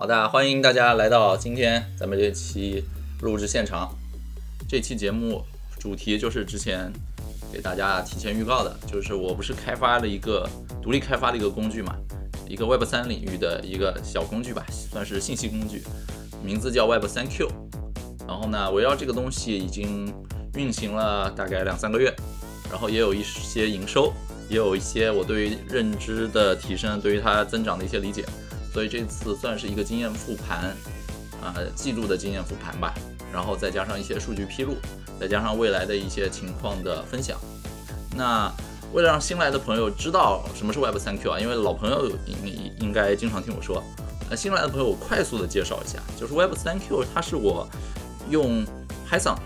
好的，欢迎大家来到今天咱们这期录制现场。这期节目主题就是之前给大家提前预告的，就是我不是开发了一个独立开发的一个工具嘛，一个 Web 三领域的一个小工具吧，算是信息工具，名字叫 Web 三 Q。然后呢，围绕这个东西已经运行了大概两三个月，然后也有一些营收，也有一些我对于认知的提升，对于它增长的一些理解。所以这次算是一个经验复盘，呃，记录的经验复盘吧，然后再加上一些数据披露，再加上未来的一些情况的分享。那为了让新来的朋友知道什么是 Web 三 Q 啊，因为老朋友应应该经常听我说，呃，新来的朋友我快速的介绍一下，就是 Web 三 Q 它是我用 Python，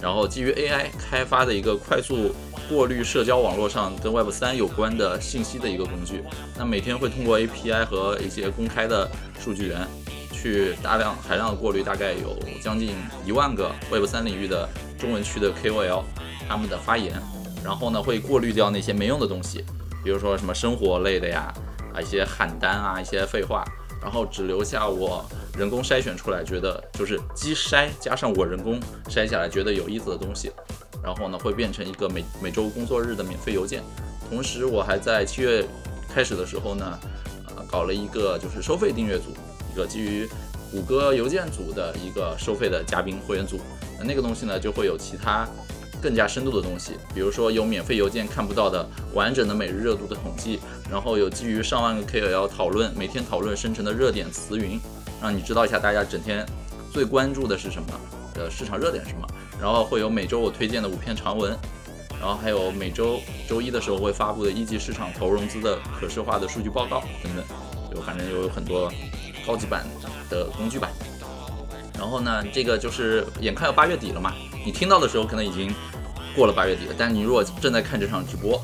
然后基于 AI 开发的一个快速。过滤社交网络上跟 Web 三有关的信息的一个工具，那每天会通过 API 和一些公开的数据源，去大量海量的过滤，大概有将近一万个 Web 三领域的中文区的 KOL 他们的发言，然后呢会过滤掉那些没用的东西，比如说什么生活类的呀，啊一些喊单啊一些废话，然后只留下我人工筛选出来觉得就是机筛加上我人工筛下来觉得有意思的东西。然后呢，会变成一个每每周工作日的免费邮件。同时，我还在七月开始的时候呢，呃，搞了一个就是收费订阅组，一个基于谷歌邮件组的一个收费的嘉宾会员组。那那个东西呢，就会有其他更加深度的东西，比如说有免费邮件看不到的完整的每日热度的统计，然后有基于上万个 KOL 讨论每天讨论生成的热点词云，让你知道一下大家整天最关注的是什么，呃，市场热点是什么。然后会有每周我推荐的五篇长文，然后还有每周周一的时候会发布的一级市场投融资的可视化的数据报告等等，就反正有很多高级版的工具吧。然后呢，这个就是眼看要八月底了嘛，你听到的时候可能已经过了八月底了，但你如果正在看这场直播，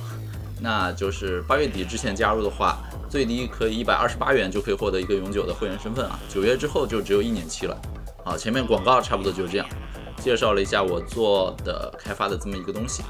那就是八月底之前加入的话，最低可以一百二十八元就可以获得一个永久的会员身份啊。九月之后就只有一年期了。好，前面广告差不多就是这样。介绍了一下我做的开发的这么一个东西。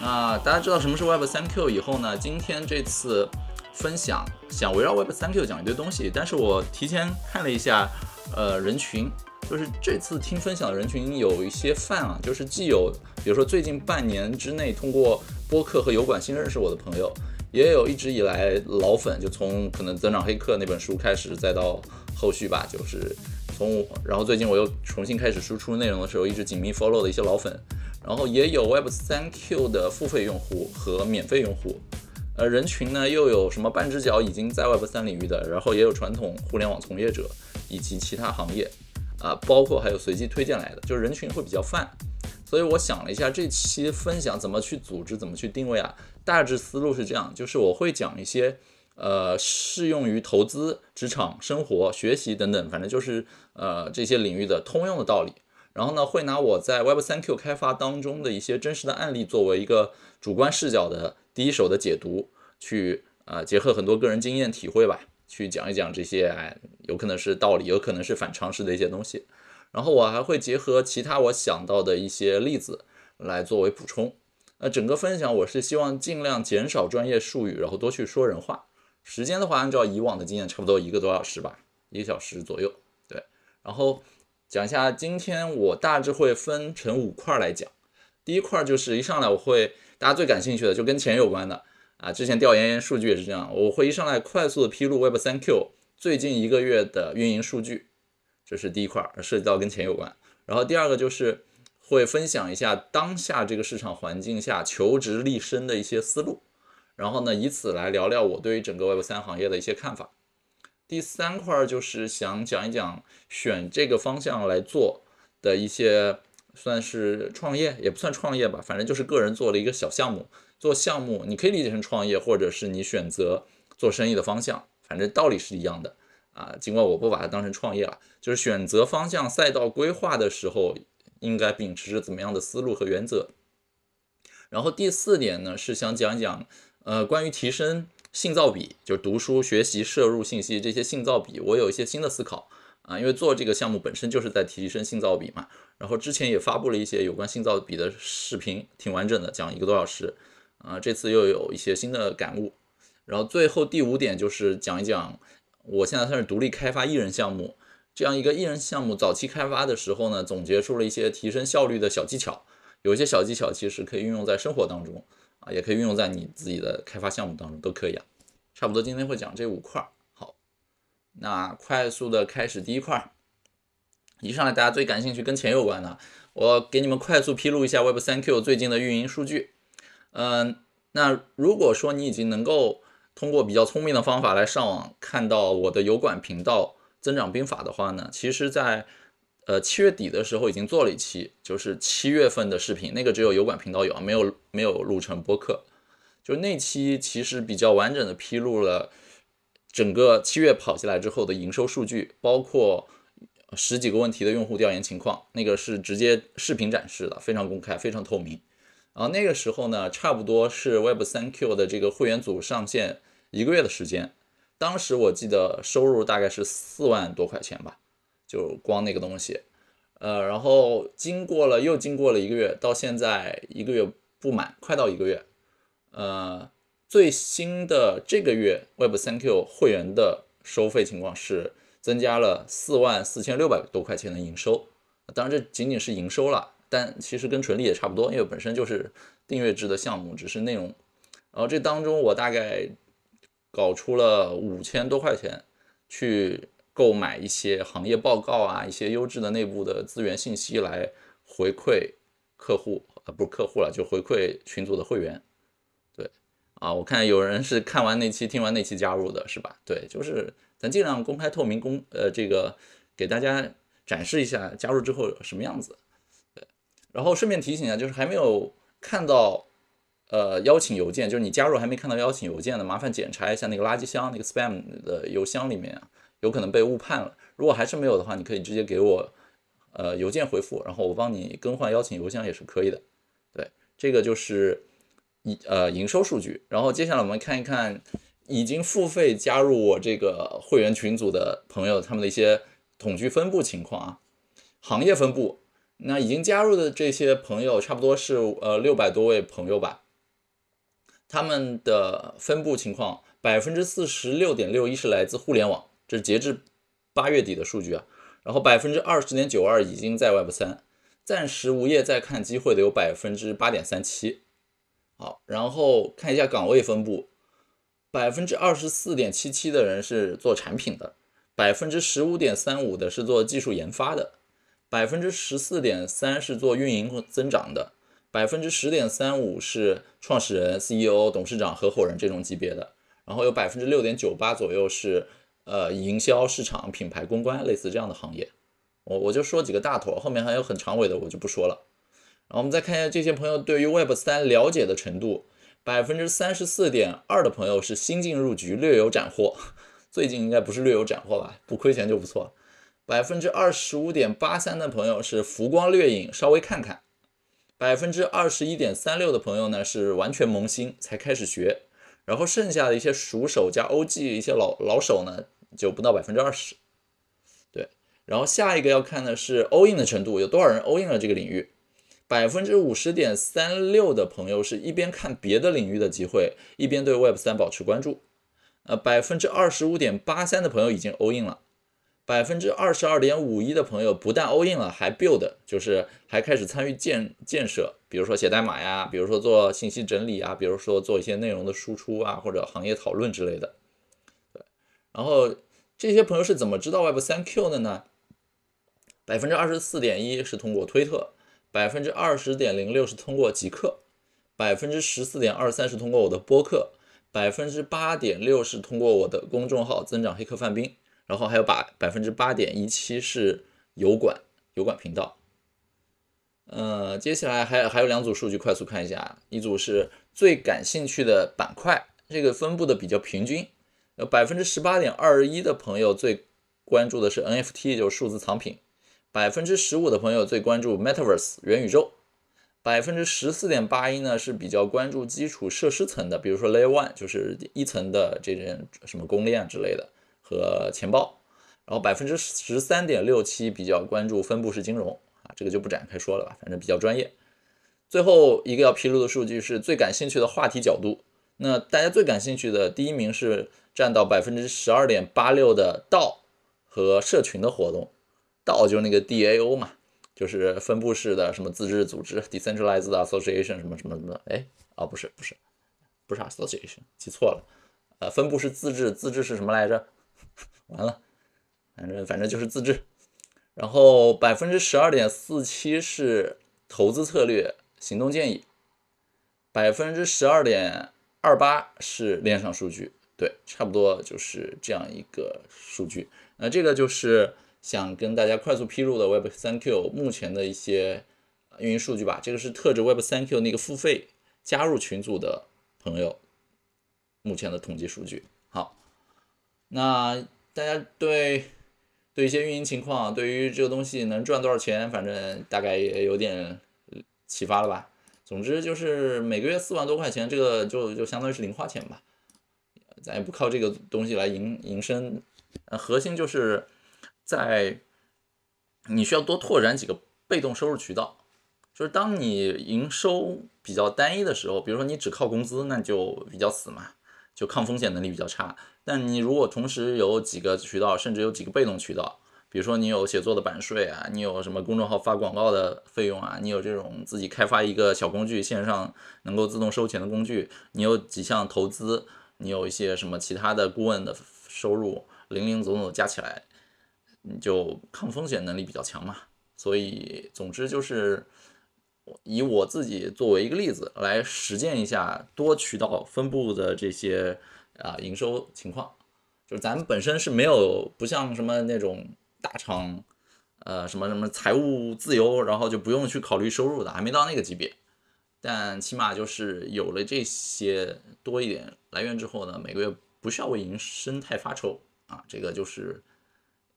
那大家知道什么是 Web 三 Q 以后呢？今天这次分享想围绕 Web 三 Q 讲一堆东西，但是我提前看了一下，呃，人群就是这次听分享的人群有一些泛啊，就是既有比如说最近半年之内通过播客和油管新认识我的朋友，也有一直以来老粉，就从可能增长黑客那本书开始，再到后续吧，就是。从我然后最近我又重新开始输出内容的时候，一直紧密 follow 的一些老粉，然后也有 Web 三 Q 的付费用户和免费用户，呃，人群呢又有什么半只脚已经在 Web 三领域的，然后也有传统互联网从业者以及其他行业，啊，包括还有随机推荐来的，就是人群会比较泛，所以我想了一下这期分享怎么去组织，怎么去定位啊，大致思路是这样，就是我会讲一些。呃，适用于投资、职场、生活、学习等等，反正就是呃这些领域的通用的道理。然后呢，会拿我在 Web 三 Q 开发当中的一些真实的案例作为一个主观视角的第一手的解读，去呃结合很多个人经验体会吧，去讲一讲这些哎有可能是道理，有可能是反常识的一些东西。然后我还会结合其他我想到的一些例子来作为补充。那整个分享我是希望尽量减少专业术语，然后多去说人话。时间的话，按照以往的经验，差不多一个多小时吧，一个小时左右。然后讲一下，今天我大致会分成五块来讲。第一块就是一上来我会大家最感兴趣的，就跟钱有关的啊。之前调研数据也是这样，我会一上来快速的披露 Web 三 Q 最近一个月的运营数据，这是第一块，涉及到跟钱有关。然后第二个就是会分享一下当下这个市场环境下求职立身的一些思路。然后呢，以此来聊聊我对于整个 Web 三行业的一些看法。第三块就是想讲一讲选这个方向来做的一些，算是创业也不算创业吧，反正就是个人做了一个小项目。做项目你可以理解成创业，或者是你选择做生意的方向，反正道理是一样的啊。尽管我不把它当成创业了，就是选择方向赛道规划的时候，应该秉持着怎么样的思路和原则。然后第四点呢，是想讲一讲。呃，关于提升信噪比，就读书、学习、摄入信息这些信噪比，我有一些新的思考啊。因为做这个项目本身就是在提升信噪比嘛。然后之前也发布了一些有关信噪比的视频，挺完整的，讲一个多小时啊。这次又有一些新的感悟。然后最后第五点就是讲一讲我现在算是独立开发艺人项目，这样一个艺人项目早期开发的时候呢，总结出了一些提升效率的小技巧。有一些小技巧其实可以运用在生活当中啊，也可以运用在你自己的开发项目当中都可以啊。差不多今天会讲这五块儿。好，那快速的开始第一块儿，一上来大家最感兴趣跟钱有关的，我给你们快速披露一下 Web3Q 最近的运营数据。嗯，那如果说你已经能够通过比较聪明的方法来上网看到我的油管频道增长兵法的话呢，其实，在呃七月底的时候已经做了一期，就是七月份的视频，那个只有油管频道有，没有没有录成播客。就那期其实比较完整的披露了整个七月跑下来之后的营收数据，包括十几个问题的用户调研情况，那个是直接视频展示的，非常公开，非常透明。然后那个时候呢，差不多是 Web3Q 的这个会员组上线。一个月的时间，当时我记得收入大概是四万多块钱吧，就光那个东西，呃，然后经过了又经过了一个月，到现在一个月不满，快到一个月，呃，最新的这个月 Web3Q 会员的收费情况是增加了四万四千六百多块钱的营收，当然这仅仅是营收了，但其实跟纯利也差不多，因为本身就是订阅制的项目，只是内容，然后这当中我大概。搞出了五千多块钱去购买一些行业报告啊，一些优质的内部的资源信息来回馈客户，呃，不是客户了，就回馈群组的会员。对，啊，我看有人是看完那期、听完那期加入的，是吧？对，就是咱尽量公开透明，公呃这个给大家展示一下加入之后什么样子。对，然后顺便提醒一下，就是还没有看到。呃，邀请邮件就是你加入还没看到邀请邮件的，麻烦检查一下那个垃圾箱，那个 spam 的邮箱里面，有可能被误判了。如果还是没有的话，你可以直接给我呃邮件回复，然后我帮你更换邀请邮箱也是可以的。对，这个就是一呃营收数据。然后接下来我们看一看已经付费加入我这个会员群组的朋友他们的一些统计分布情况啊，行业分布。那已经加入的这些朋友差不多是呃六百多位朋友吧。他们的分布情况，百分之四十六点六一是来自互联网，这是截至八月底的数据啊。然后百分之二十点九二已经在 Web 三，暂时无业在看机会的有百分之八点三七。好，然后看一下岗位分布，百分之二十四点七七的人是做产品的，百分之十五点三五的是做技术研发的，百分之十四点三是做运营和增长的。百分之十点三五是创始人、CEO、董事长、合伙人这种级别的，然后有百分之六点九八左右是呃营销、市场、品牌、公关类似这样的行业。我我就说几个大头，后面还有很长尾的我就不说了。然后我们再看一下这些朋友对于 Web 三了解的程度，百分之三十四点二的朋友是新进入局，略有斩获。最近应该不是略有斩获吧？不亏钱就不错。百分之二十五点八三的朋友是浮光掠影，稍微看看。百分之二十一点三六的朋友呢是完全萌新才开始学，然后剩下的一些熟手加 OG 一些老老手呢就不到百分之二十，对，然后下一个要看的是 all in 的程度，有多少人 all in 了这个领域，百分之五十点三六的朋友是一边看别的领域的机会，一边对 Web 三保持关注，呃，百分之二十五点八三的朋友已经 all in 了。百分之二十二点五一的朋友不但 all in 了，还 build，就是还开始参与建建设，比如说写代码呀，比如说做信息整理啊，比如说做一些内容的输出啊，或者行业讨论之类的。然后这些朋友是怎么知道 Web 三 Q 的呢？百分之二十四点一是通过推特，百分之二十点零六是通过极客，百分之十四点二三是通过我的播客，百分之八点六是通过我的公众号增长黑客范冰。然后还有百百分之八点一七是油管油管频道，呃，接下来还还有两组数据，快速看一下，一组是最感兴趣的板块，这个分布的比较平均，有百分之十八点二一的朋友最关注的是 NFT，就是数字藏品，百分之十五的朋友最关注 Metaverse 元宇宙，百分之十四点八一呢是比较关注基础设施层的，比如说 Layer One 就是一层的这些什么公链之类的。和钱包，然后百分之十三点六七比较关注分布式金融啊，这个就不展开说了吧，反正比较专业。最后一个要披露的数据是最感兴趣的话题角度，那大家最感兴趣的第一名是占到百分之十二点八六的道和社群的活动。道就是那个 DAO 嘛，就是分布式的什么自治组织 （decentralized association） 什么什么什么。哎，啊不是不是不是 association，记错了。呃，分布式自治，自治是什么来着？完了，反正反正就是自治。然后百分之十二点四七是投资策略行动建议，百分之十二点二八是链上数据。对，差不多就是这样一个数据。那这个就是想跟大家快速披露的 Web 三 Q 目前的一些运营数据吧。这个是特指 Web 三 Q 那个付费加入群组的朋友目前的统计数据。好，那大家对对一些运营情况，对于这个东西能赚多少钱，反正大概也有点启发了吧。总之就是每个月四万多块钱，这个就就相当于是零花钱吧。咱也不靠这个东西来营营生，呃，核心就是在你需要多拓展几个被动收入渠道。就是当你营收比较单一的时候，比如说你只靠工资，那就比较死嘛，就抗风险能力比较差。但你如果同时有几个渠道，甚至有几个被动渠道，比如说你有写作的版税啊，你有什么公众号发广告的费用啊，你有这种自己开发一个小工具，线上能够自动收钱的工具，你有几项投资。你有一些什么其他的顾问的收入，零零总总加起来，你就抗风险能力比较强嘛。所以，总之就是以我自己作为一个例子来实践一下多渠道分布的这些啊营收情况。就是咱们本身是没有不像什么那种大厂，呃什么什么财务自由，然后就不用去考虑收入的，还没到那个级别。但起码就是有了这些多一点来源之后呢，每个月不需要为营生太发愁啊，这个就是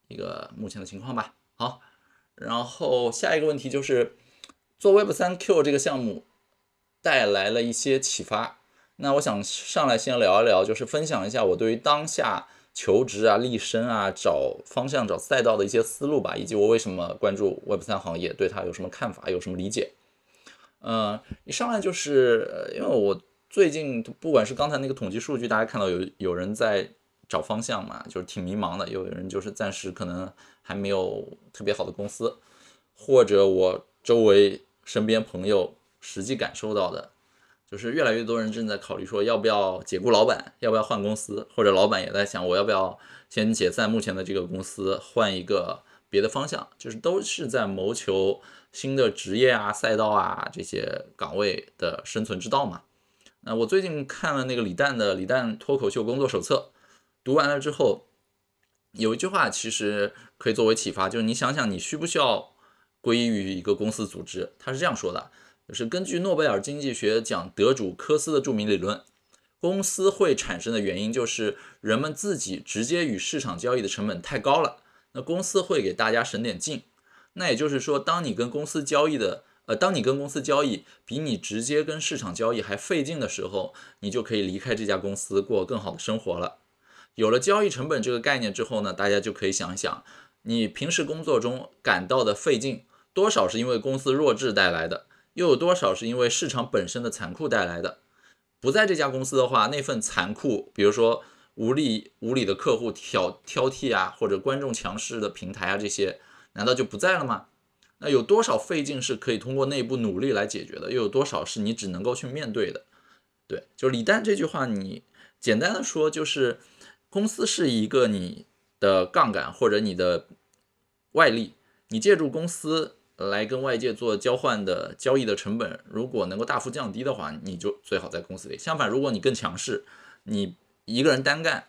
一个目前的情况吧。好，然后下一个问题就是做 Web 三 Q 这个项目带来了一些启发。那我想上来先聊一聊，就是分享一下我对于当下求职啊、立身啊、找方向、找赛道的一些思路吧，以及我为什么关注 Web 三行业，对它有什么看法、有什么理解。嗯，一上来就是，因为我最近不管是刚才那个统计数据，大家看到有有人在找方向嘛，就是挺迷茫的；有人就是暂时可能还没有特别好的公司，或者我周围身边朋友实际感受到的，就是越来越多人正在考虑说要不要解雇老板，要不要换公司，或者老板也在想我要不要先解散目前的这个公司，换一个别的方向，就是都是在谋求。新的职业啊、赛道啊这些岗位的生存之道嘛。那我最近看了那个李诞的《李诞脱口秀工作手册》，读完了之后，有一句话其实可以作为启发，就是你想想你需不需要归于一个公司组织？他是这样说的，就是根据诺贝尔经济学奖得主科斯的著名理论，公司会产生的原因就是人们自己直接与市场交易的成本太高了，那公司会给大家省点劲。那也就是说，当你跟公司交易的，呃，当你跟公司交易比你直接跟市场交易还费劲的时候，你就可以离开这家公司，过更好的生活了。有了交易成本这个概念之后呢，大家就可以想一想，你平时工作中感到的费劲，多少是因为公司弱智带来的，又有多少是因为市场本身的残酷带来的？不在这家公司的话，那份残酷，比如说无理无理的客户挑挑剔啊，或者观众强势的平台啊这些。难道就不在了吗？那有多少费劲是可以通过内部努力来解决的？又有多少是你只能够去面对的？对，就李诞这句话，你简单的说就是，公司是一个你的杠杆或者你的外力，你借助公司来跟外界做交换的交易的成本，如果能够大幅降低的话，你就最好在公司里。相反，如果你更强势，你一个人单干，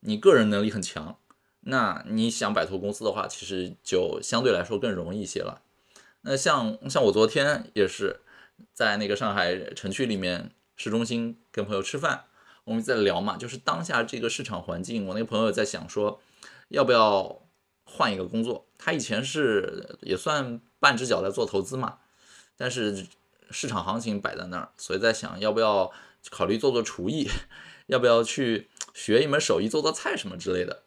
你个人能力很强。那你想摆脱公司的话，其实就相对来说更容易一些了。那像像我昨天也是在那个上海城区里面市中心跟朋友吃饭，我们在聊嘛，就是当下这个市场环境，我那个朋友在想说，要不要换一个工作？他以前是也算半只脚在做投资嘛，但是市场行情摆在那儿，所以在想要不要考虑做做厨艺，要不要去学一门手艺，做做菜什么之类的。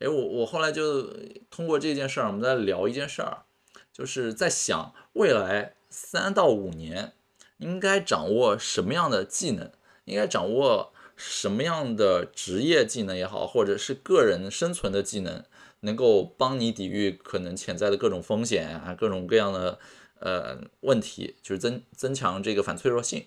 哎，我我后来就通过这件事儿，我们在聊一件事儿，就是在想未来三到五年应该掌握什么样的技能，应该掌握什么样的职业技能也好，或者是个人生存的技能，能够帮你抵御可能潜在的各种风险啊，各种各样的呃问题，就是增增强这个反脆弱性。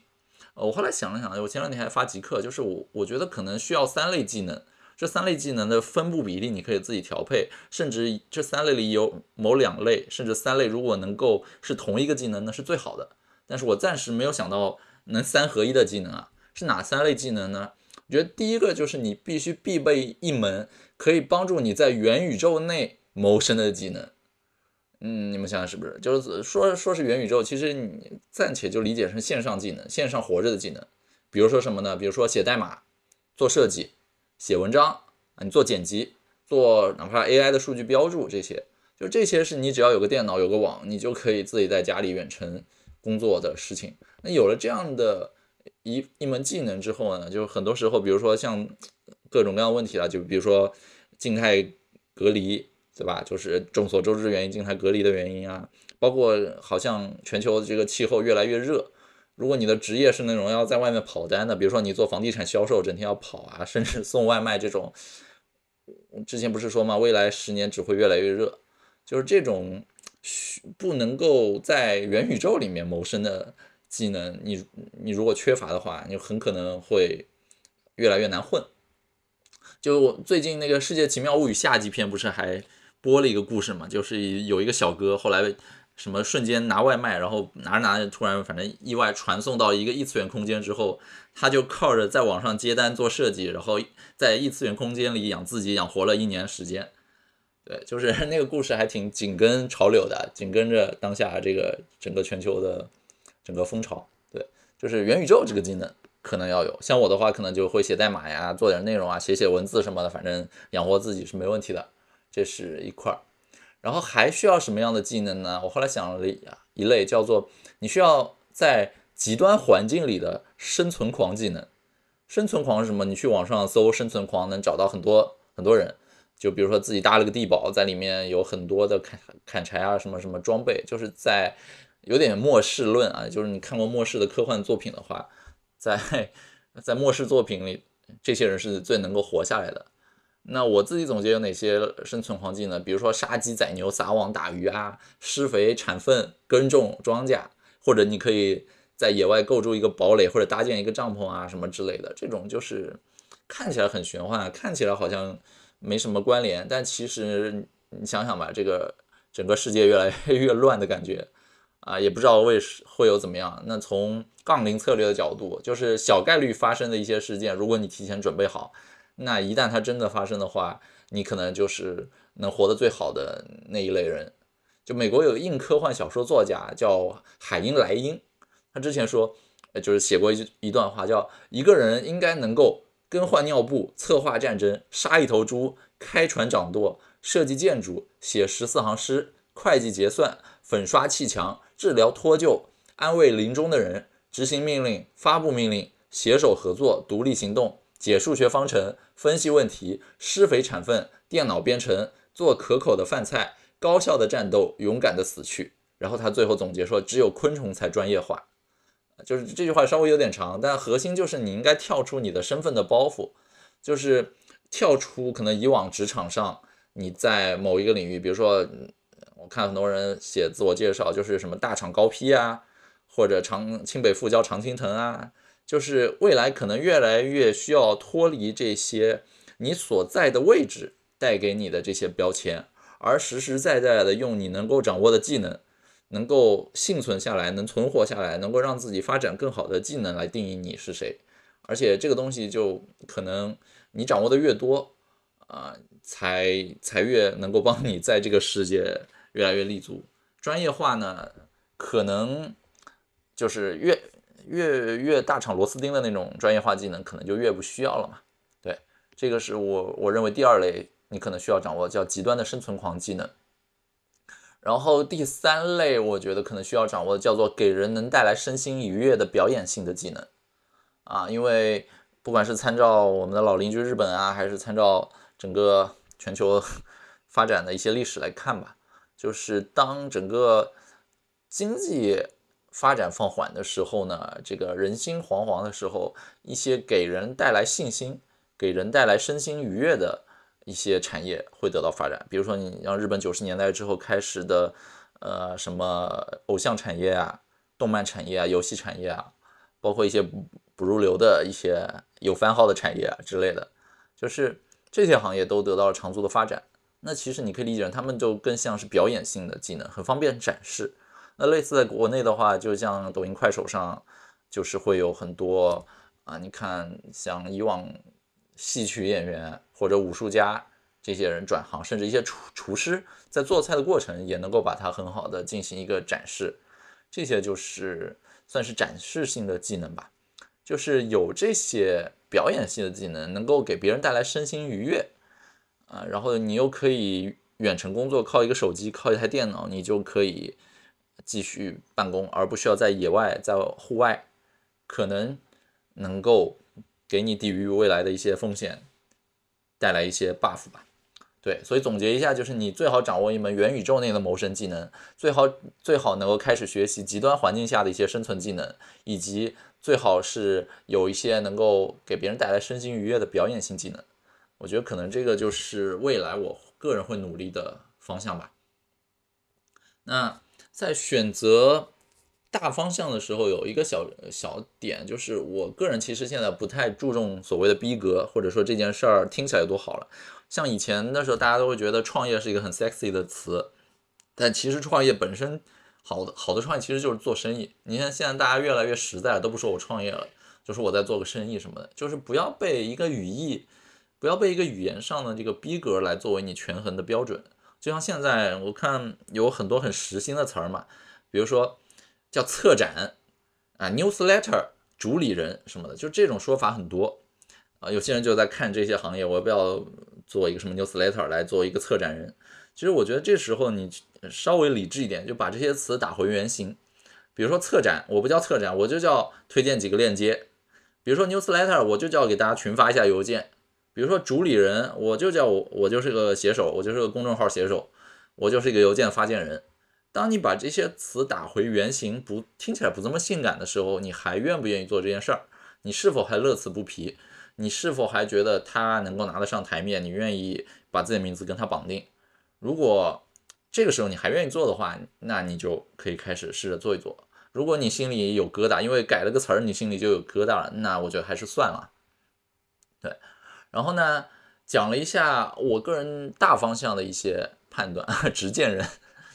我后来想了想，我前两天还发极客，就是我我觉得可能需要三类技能，这三类技能的分布比例你可以自己调配，甚至这三类里有某两类，甚至三类如果能够是同一个技能，那是最好的。但是我暂时没有想到能三合一的技能啊，是哪三类技能呢？我觉得第一个就是你必须必备一门可以帮助你在元宇宙内谋生的技能。嗯，你们想想是不是？就是说说是元宇宙，其实你暂且就理解成线上技能，线上活着的技能。比如说什么呢？比如说写代码、做设计、写文章啊，你做剪辑、做哪怕 AI 的数据标注这些，就这些是你只要有个电脑、有个网，你就可以自己在家里远程工作的事情。那有了这样的。一一门技能之后呢，就很多时候，比如说像各种各样问题啊，就比如说静态隔离，对吧？就是众所周知的原因，静态隔离的原因啊，包括好像全球这个气候越来越热，如果你的职业是那种要在外面跑单的，比如说你做房地产销售，整天要跑啊，甚至送外卖这种，之前不是说吗？未来十年只会越来越热，就是这种不能够在元宇宙里面谋生的。技能，你你如果缺乏的话，你很可能会越来越难混。就最近那个《世界奇妙物语》下集片不是还播了一个故事嘛？就是有一个小哥后来什么瞬间拿外卖，然后拿着拿着突然反正意外传送到一个异次元空间之后，他就靠着在网上接单做设计，然后在异次元空间里养自己，养活了一年时间。对，就是 那个故事还挺紧跟潮流的，紧跟着当下这个整个全球的。整个风潮，对，就是元宇宙这个技能可能要有。像我的话，可能就会写代码呀，做点内容啊，写写文字什么的，反正养活自己是没问题的。这是一块儿。然后还需要什么样的技能呢？我后来想了一类，叫做你需要在极端环境里的生存狂技能。生存狂是什么？你去网上搜生存狂，能找到很多很多人。就比如说自己搭了个地堡，在里面有很多的砍砍柴啊，什么什么装备，就是在。有点末世论啊，就是你看过末世的科幻作品的话，在在末世作品里，这些人是最能够活下来的。那我自己总结有哪些生存黄金呢？比如说杀鸡宰牛、撒网打鱼啊，施肥铲粪、耕种庄稼，或者你可以在野外构筑一个堡垒或者搭建一个帐篷啊，什么之类的。这种就是看起来很玄幻，看起来好像没什么关联，但其实你想想吧，这个整个世界越来 越乱的感觉。啊，也不知道为会有怎么样。那从杠铃策略的角度，就是小概率发生的一些事件，如果你提前准备好，那一旦它真的发生的话，你可能就是能活得最好的那一类人。就美国有个硬科幻小说作家叫海因莱因，他之前说，呃就是写过一一段话，叫一个人应该能够更换尿布、策划战争、杀一头猪、开船掌舵、设计建筑、写十四行诗、会计结算、粉刷砌墙。治疗脱臼、安慰临终的人、执行命令、发布命令、携手合作、独立行动、解数学方程、分析问题、施肥产粪、电脑编程、做可口的饭菜、高效的战斗、勇敢的死去。然后他最后总结说：“只有昆虫才专业化。”就是这句话稍微有点长，但核心就是你应该跳出你的身份的包袱，就是跳出可能以往职场上你在某一个领域，比如说。我看很多人写自我介绍，就是什么大厂高批啊，或者长清北复交常青藤啊，就是未来可能越来越需要脱离这些你所在的位置带给你的这些标签，而实实在在的用你能够掌握的技能，能够幸存下来、能存活下来、能够让自己发展更好的技能来定义你是谁。而且这个东西就可能你掌握的越多啊，才才越能够帮你在这个世界。越来越立足，专业化呢，可能就是越越越大厂螺丝钉的那种专业化技能，可能就越不需要了嘛。对，这个是我我认为第二类你可能需要掌握叫极端的生存狂技能。然后第三类我觉得可能需要掌握的叫做给人能带来身心愉悦的表演性的技能啊，因为不管是参照我们的老邻居日本啊，还是参照整个全球发展的一些历史来看吧。就是当整个经济发展放缓的时候呢，这个人心惶惶的时候，一些给人带来信心、给人带来身心愉悦的一些产业会得到发展。比如说，你像日本九十年代之后开始的，呃，什么偶像产业啊、动漫产业啊、游戏产业啊，包括一些不入流的一些有番号的产业啊之类的，就是这些行业都得到了长足的发展。那其实你可以理解，他们就更像是表演性的技能，很方便展示。那类似在国内的话，就像抖音、快手上，就是会有很多啊，你看像以往戏曲演员或者武术家这些人转行，甚至一些厨厨师在做菜的过程也能够把它很好的进行一个展示，这些就是算是展示性的技能吧，就是有这些表演性的技能，能够给别人带来身心愉悦啊，然后你又可以远程工作，靠一个手机，靠一台电脑，你就可以。继续办公，而不需要在野外、在户外，可能能够给你抵御未来的一些风险，带来一些 buff 吧。对，所以总结一下，就是你最好掌握一门元宇宙内的谋生技能，最好最好能够开始学习极端环境下的一些生存技能，以及最好是有一些能够给别人带来身心愉悦的表演性技能。我觉得可能这个就是未来我个人会努力的方向吧。那。在选择大方向的时候，有一个小小点，就是我个人其实现在不太注重所谓的逼格，或者说这件事儿听起来有多好了。像以前的时候，大家都会觉得创业是一个很 sexy 的词，但其实创业本身好的好的创业其实就是做生意。你看现在大家越来越实在，都不说我创业了，就说我在做个生意什么的，就是不要被一个语义，不要被一个语言上的这个逼格来作为你权衡的标准。就像现在我看有很多很时兴的词儿嘛，比如说叫策展啊，newsletter 主理人什么的，就这种说法很多啊。有些人就在看这些行业，我要不要做一个什么 newsletter 来做一个策展人？其实我觉得这时候你稍微理智一点，就把这些词打回原形。比如说策展，我不叫策展，我就叫推荐几个链接。比如说 newsletter，我就叫给大家群发一下邮件。比如说主理人，我就叫我，我就是个写手，我就是个公众号写手，我就是一个邮件发件人。当你把这些词打回原形，不听起来不这么性感的时候，你还愿不愿意做这件事儿？你是否还乐此不疲？你是否还觉得他能够拿得上台面？你愿意把自己的名字跟他绑定？如果这个时候你还愿意做的话，那你就可以开始试着做一做。如果你心里有疙瘩，因为改了个词儿，你心里就有疙瘩了，那我觉得还是算了。对。然后呢，讲了一下我个人大方向的一些判断，直见人，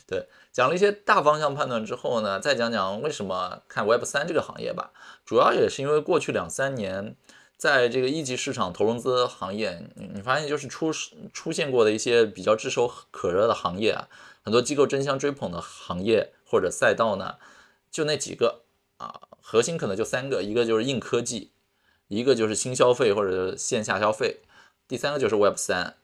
对，讲了一些大方向判断之后呢，再讲讲为什么看 Web 三这个行业吧。主要也是因为过去两三年，在这个一级市场投融资行业，你你发现就是出出现过的一些比较炙手可热的行业啊，很多机构争相追捧的行业或者赛道呢，就那几个啊，核心可能就三个，一个就是硬科技。一个就是新消费或者线下消费，第三个就是 Web 三。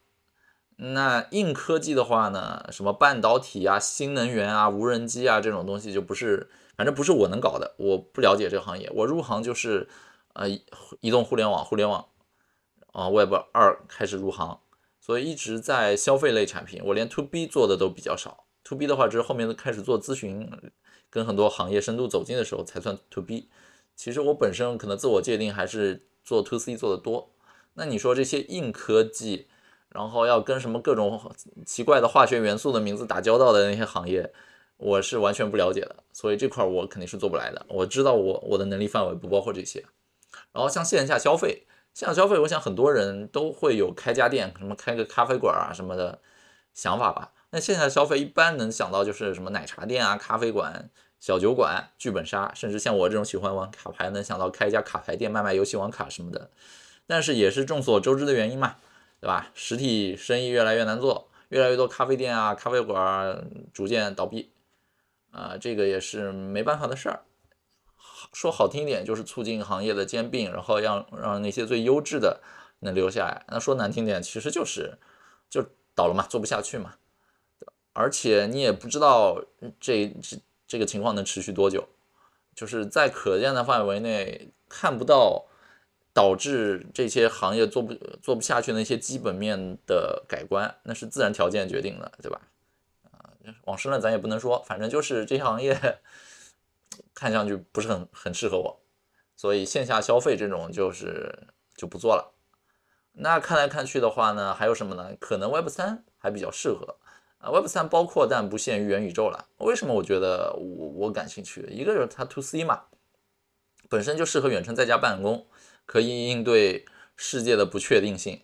那硬科技的话呢，什么半导体啊、新能源啊、无人机啊这种东西就不是，反正不是我能搞的，我不了解这个行业。我入行就是呃移动互联网、互联网啊 Web 二开始入行，所以一直在消费类产品。我连 To B 做的都比较少，To B 的话只是后面开始做咨询，跟很多行业深度走近的时候才算 To B。其实我本身可能自我界定还是做 to C 做的多，那你说这些硬科技，然后要跟什么各种奇怪的化学元素的名字打交道的那些行业，我是完全不了解的，所以这块我肯定是做不来的。我知道我我的能力范围不包括这些。然后像线下消费，线下消费，我想很多人都会有开家店，什么开个咖啡馆啊什么的想法吧。那线下消费一般能想到就是什么奶茶店啊、咖啡馆。小酒馆、剧本杀，甚至像我这种喜欢玩卡牌，能想到开一家卡牌店卖卖游戏王卡什么的。但是也是众所周知的原因嘛，对吧？实体生意越来越难做，越来越多咖啡店啊、咖啡馆逐渐倒闭，啊，这个也是没办法的事儿。说好听一点，就是促进行业的兼并，然后让让那些最优质的能留下来。那说难听点，其实就是就倒了嘛，做不下去嘛。而且你也不知道这这。这个情况能持续多久？就是在可见的范围内看不到导致这些行业做不做不下去的那些基本面的改观，那是自然条件决定的，对吧？啊，往深了咱也不能说，反正就是这些行业看上去不是很很适合我，所以线下消费这种就是就不做了。那看来看去的话呢，还有什么呢？可能 Web 三还比较适合啊。Web 三包括但不限于元宇宙了。为什么我觉得我我感兴趣？一个就是它 To C 嘛，本身就适合远程在家办公，可以应对世界的不确定性。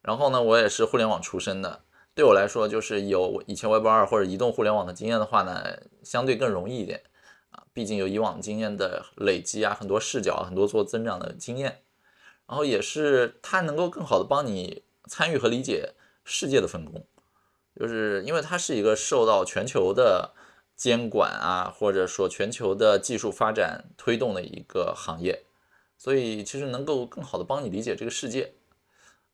然后呢，我也是互联网出身的，对我来说就是有以前 Web 二或者移动互联网的经验的话呢，相对更容易一点啊。毕竟有以往经验的累积啊，很多视角，很多做增长的经验。然后也是它能够更好的帮你参与和理解世界的分工，就是因为它是一个受到全球的监管啊，或者说全球的技术发展推动的一个行业，所以其实能够更好的帮你理解这个世界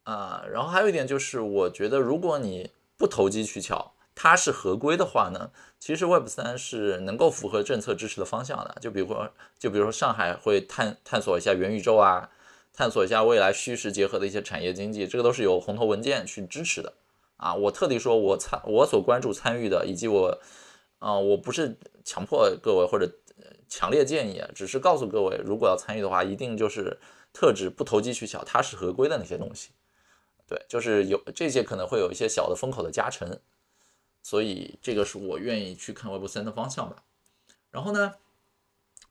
啊。然后还有一点就是，我觉得如果你不投机取巧，它是合规的话呢，其实 Web 三是能够符合政策支持的方向的。就比如说，就比如说上海会探探索一下元宇宙啊。探索一下未来虚实结合的一些产业经济，这个都是有红头文件去支持的啊。我特地说，我参我所关注参与的，以及我，啊，我不是强迫各位或者强烈建议，只是告诉各位，如果要参与的话，一定就是特指不投机取巧，它是合规的那些东西。对，就是有这些可能会有一些小的风口的加成，所以这个是我愿意去看 Web 三的方向吧。然后呢，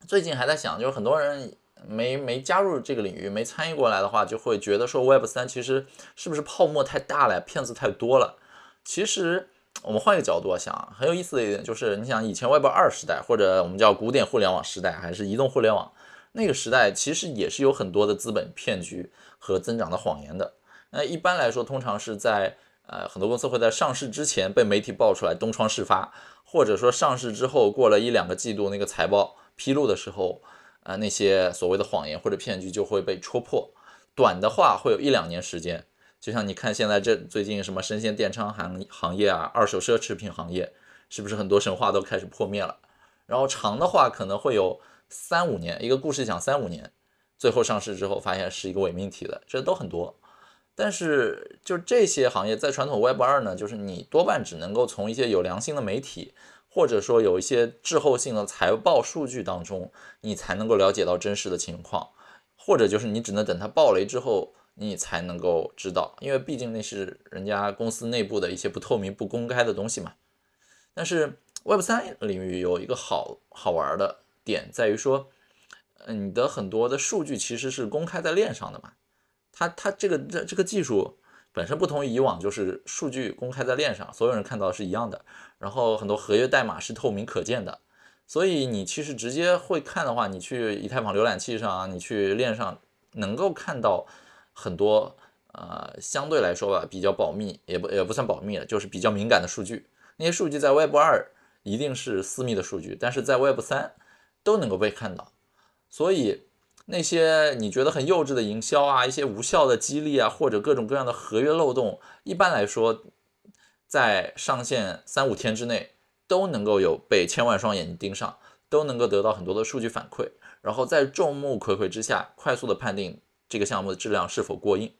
最近还在想，就是很多人。没没加入这个领域，没参与过来的话，就会觉得说 Web 三其实是不是泡沫太大了，骗子太多了。其实我们换一个角度想，很有意思的一点就是，你想以前 Web 二时代，或者我们叫古典互联网时代，还是移动互联网那个时代，其实也是有很多的资本骗局和增长的谎言的。那一般来说，通常是在呃很多公司会在上市之前被媒体爆出来东窗事发，或者说上市之后过了一两个季度那个财报披露的时候。啊，那些所谓的谎言或者骗局就会被戳破，短的话会有一两年时间，就像你看现在这最近什么生鲜电商行行业啊，二手奢侈品行业，是不是很多神话都开始破灭了？然后长的话可能会有三五年，一个故事讲三五年，最后上市之后发现是一个伪命题的，这都很多。但是就这些行业在传统 Web 二呢，就是你多半只能够从一些有良心的媒体。或者说有一些滞后性的财报数据当中，你才能够了解到真实的情况，或者就是你只能等它爆雷之后，你才能够知道，因为毕竟那是人家公司内部的一些不透明、不公开的东西嘛。但是 Web 三领域有一个好好玩的点在于说，嗯，你的很多的数据其实是公开在链上的嘛，它它这个这这个技术。本身不同于以往，就是数据公开在链上，所有人看到是一样的。然后很多合约代码是透明可见的，所以你其实直接会看的话，你去以太坊浏览器上，你去链上能够看到很多呃相对来说吧比较保密，也不也不算保密了，就是比较敏感的数据。那些数据在 Web 二一定是私密的数据，但是在 Web 三都能够被看到，所以。那些你觉得很幼稚的营销啊，一些无效的激励啊，或者各种各样的合约漏洞，一般来说，在上线三五天之内都能够有被千万双眼睛盯上，都能够得到很多的数据反馈，然后在众目睽睽之下快速的判定这个项目的质量是否过硬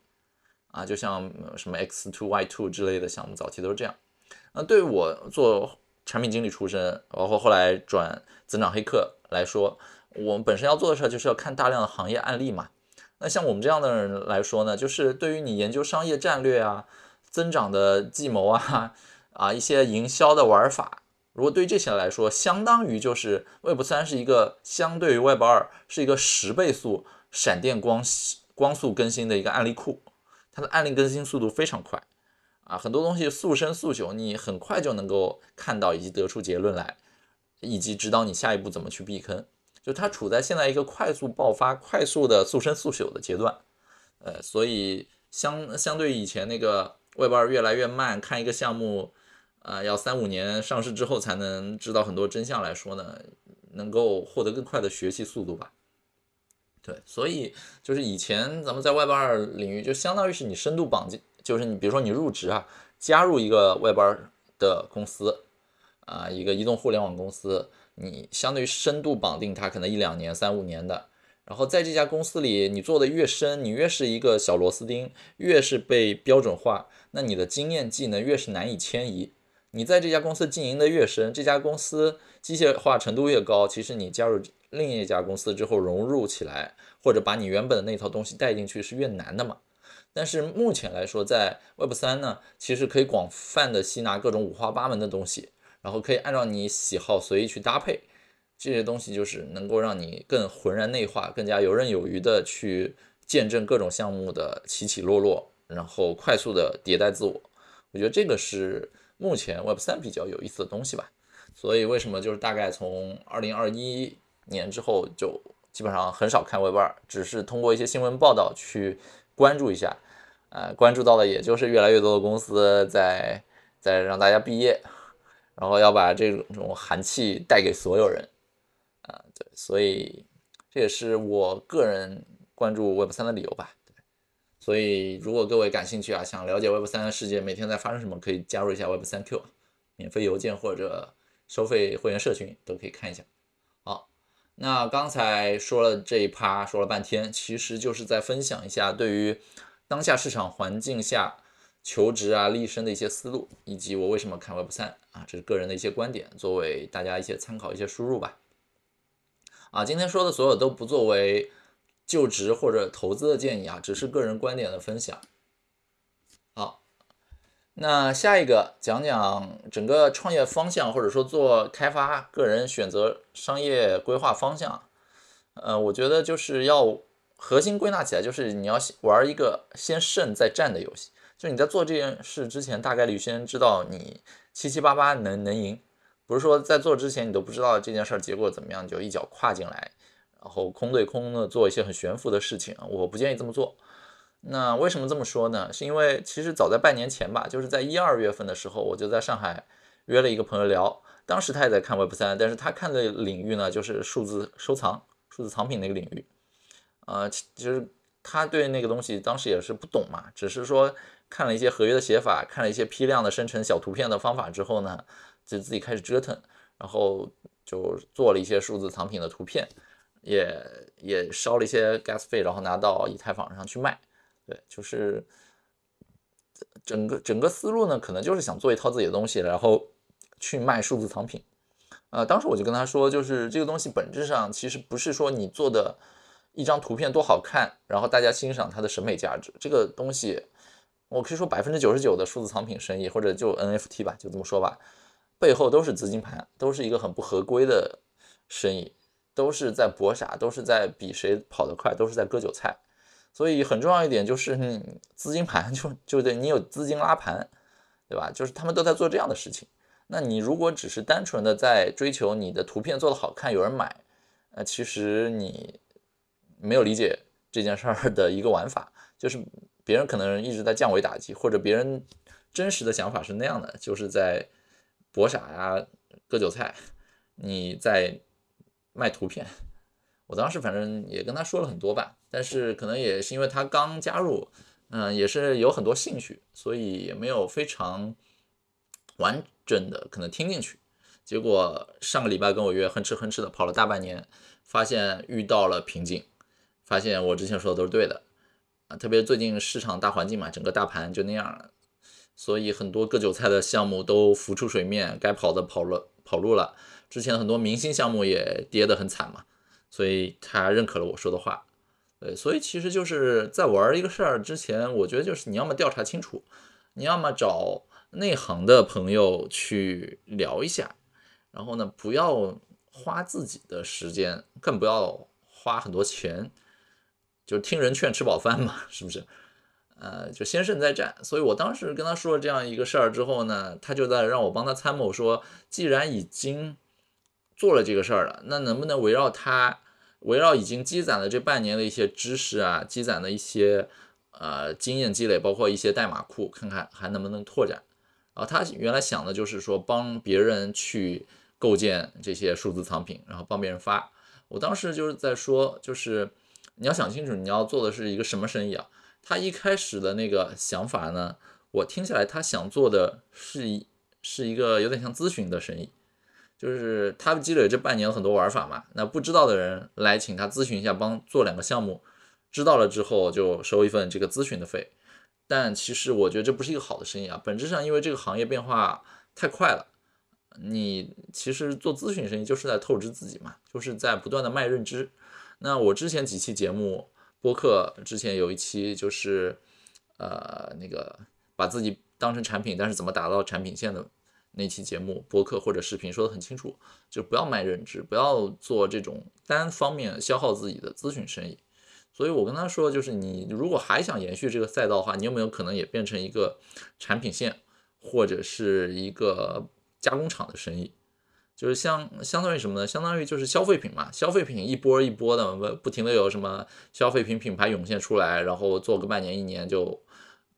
啊，就像什么 X two Y two 之类的项目，早期都是这样。那对于我做产品经理出身，包括后来转增长黑客来说。我们本身要做的事儿就是要看大量的行业案例嘛。那像我们这样的人来说呢，就是对于你研究商业战略啊、增长的计谋啊、啊一些营销的玩法，如果对于这些来说，相当于就是 Web 三是一个相对于 Web 二是一个十倍速闪电光光速更新的一个案例库，它的案例更新速度非常快啊，很多东西速生速朽，你很快就能够看到以及得出结论来，以及指导你下一步怎么去避坑。就它处在现在一个快速爆发、快速的速生速朽的阶段，呃，所以相相对以前那个 Web 二越来越慢，看一个项目，啊，要三五年上市之后才能知道很多真相来说呢，能够获得更快的学习速度吧。对，所以就是以前咱们在 Web 二领域，就相当于是你深度绑进，就是你比如说你入职啊，加入一个 Web 二的公司，啊，一个移动互联网公司。你相对于深度绑定它，可能一两年、三五年的，然后在这家公司里，你做的越深，你越是一个小螺丝钉，越是被标准化，那你的经验技能越是难以迁移。你在这家公司经营的越深，这家公司机械化程度越高，其实你加入另一家公司之后融入起来，或者把你原本的那套东西带进去是越难的嘛。但是目前来说，在 Web 三呢，其实可以广泛的吸纳各种五花八门的东西，然后可以按照你喜好随意去搭配。这些东西就是能够让你更浑然内化，更加游刃有余的去见证各种项目的起起落落，然后快速的迭代自我。我觉得这个是目前 Web 三比较有意思的东西吧。所以为什么就是大概从二零二一年之后就基本上很少看 Web 二，只是通过一些新闻报道去关注一下，呃，关注到的也就是越来越多的公司在在让大家毕业，然后要把这种这种寒气带给所有人。啊，对，所以这也是我个人关注 Web 三的理由吧。对，所以如果各位感兴趣啊，想了解 Web 三的世界每天在发生什么，可以加入一下 Web 三 Q，免费邮件或者收费会员社群都可以看一下。好，那刚才说了这一趴，说了半天，其实就是在分享一下对于当下市场环境下求职啊、立身的一些思路，以及我为什么看 Web 三啊，这是个人的一些观点，作为大家一些参考、一些输入吧。啊，今天说的所有都不作为就职或者投资的建议啊，只是个人观点的分享。好，那下一个讲讲整个创业方向，或者说做开发，个人选择商业规划方向。呃，我觉得就是要核心归纳起来，就是你要玩一个先胜再战的游戏。就你在做这件事之前，大概率先知道你七七八八能能赢。不是说在做之前你都不知道这件事儿结果怎么样，就一脚跨进来，然后空对空的做一些很悬浮的事情，我不建议这么做。那为什么这么说呢？是因为其实早在半年前吧，就是在一二月份的时候，我就在上海约了一个朋友聊，当时他也在看 Web 三，但是他看的领域呢就是数字收藏、数字藏品那个领域。呃，其实他对那个东西当时也是不懂嘛，只是说看了一些合约的写法，看了一些批量的生成小图片的方法之后呢。就自己开始折腾，然后就做了一些数字藏品的图片，也也烧了一些 gas 费，然后拿到以太坊上去卖。对，就是整个整个思路呢，可能就是想做一套自己的东西，然后去卖数字藏品。呃，当时我就跟他说，就是这个东西本质上其实不是说你做的一张图片多好看，然后大家欣赏它的审美价值。这个东西，我可以说百分之九十九的数字藏品生意，或者就 NFT 吧，就这么说吧。背后都是资金盘，都是一个很不合规的生意，都是在搏傻，都是在比谁跑得快，都是在割韭菜。所以很重要一点就是，资金盘 就就得你有资金拉盘，对吧？就是他们都在做这样的事情。那你如果只是单纯的在追求你的图片做的好看，有人买，呃，其实你没有理解这件事儿的一个玩法，就是别人可能一直在降维打击，或者别人真实的想法是那样的，就是在。博傻呀，割韭菜，你在卖图片。我当时反正也跟他说了很多吧，但是可能也是因为他刚加入，嗯，也是有很多兴趣，所以也没有非常完整的可能听进去。结果上个礼拜跟我约哼哧哼哧的跑了大半年，发现遇到了瓶颈，发现我之前说的都是对的特别最近市场大环境嘛，整个大盘就那样了。所以很多割韭菜的项目都浮出水面，该跑的跑了跑路了。之前很多明星项目也跌得很惨嘛，所以他认可了我说的话。对，所以其实就是在玩一个事儿之前，我觉得就是你要么调查清楚，你要么找内行的朋友去聊一下，然后呢，不要花自己的时间，更不要花很多钱，就听人劝吃饱饭嘛，是不是？呃，就先胜再战，所以我当时跟他说了这样一个事儿之后呢，他就在让我帮他参谋，说既然已经做了这个事儿了，那能不能围绕他，围绕已经积攒了这半年的一些知识啊，积攒的一些呃经验积累，包括一些代码库，看看还能不能拓展。然后他原来想的就是说帮别人去构建这些数字藏品，然后帮别人发。我当时就是在说，就是你要想清楚你要做的是一个什么生意啊。他一开始的那个想法呢，我听下来，他想做的是一是一个有点像咨询的生意，就是他积累这半年很多玩法嘛，那不知道的人来请他咨询一下，帮做两个项目，知道了之后就收一份这个咨询的费。但其实我觉得这不是一个好的生意啊，本质上因为这个行业变化太快了。你其实做咨询生意就是在透支自己嘛，就是在不断的卖认知。那我之前几期节目播客之前有一期就是呃那个把自己当成产品，但是怎么达到产品线的那期节目播客或者视频说的很清楚，就不要卖认知，不要做这种单方面消耗自己的咨询生意。所以我跟他说，就是你如果还想延续这个赛道的话，你有没有可能也变成一个产品线或者是一个加工厂的生意？就是相相当于什么呢？相当于就是消费品嘛，消费品一波一波的不不停的有什么消费品品牌涌现出来，然后做个半年一年就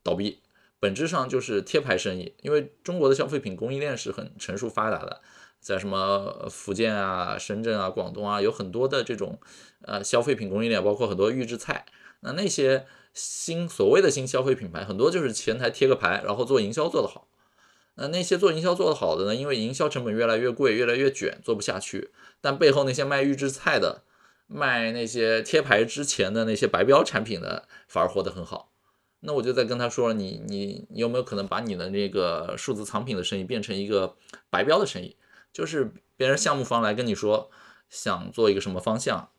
倒闭，本质上就是贴牌生意。因为中国的消费品供应链是很成熟发达的。在什么福建啊、深圳啊、广东啊，有很多的这种呃消费品供应链，包括很多预制菜。那那些新所谓的新消费品牌，很多就是前台贴个牌，然后做营销做得好。那那些做营销做得好的呢，因为营销成本越来越贵，越来越卷，做不下去。但背后那些卖预制菜的、卖那些贴牌之前的那些白标产品的，反而活得很好。那我就在跟他说，你你你有没有可能把你的那个数字藏品的生意变成一个白标的生意？就是别人项目方来跟你说想做一个什么方向，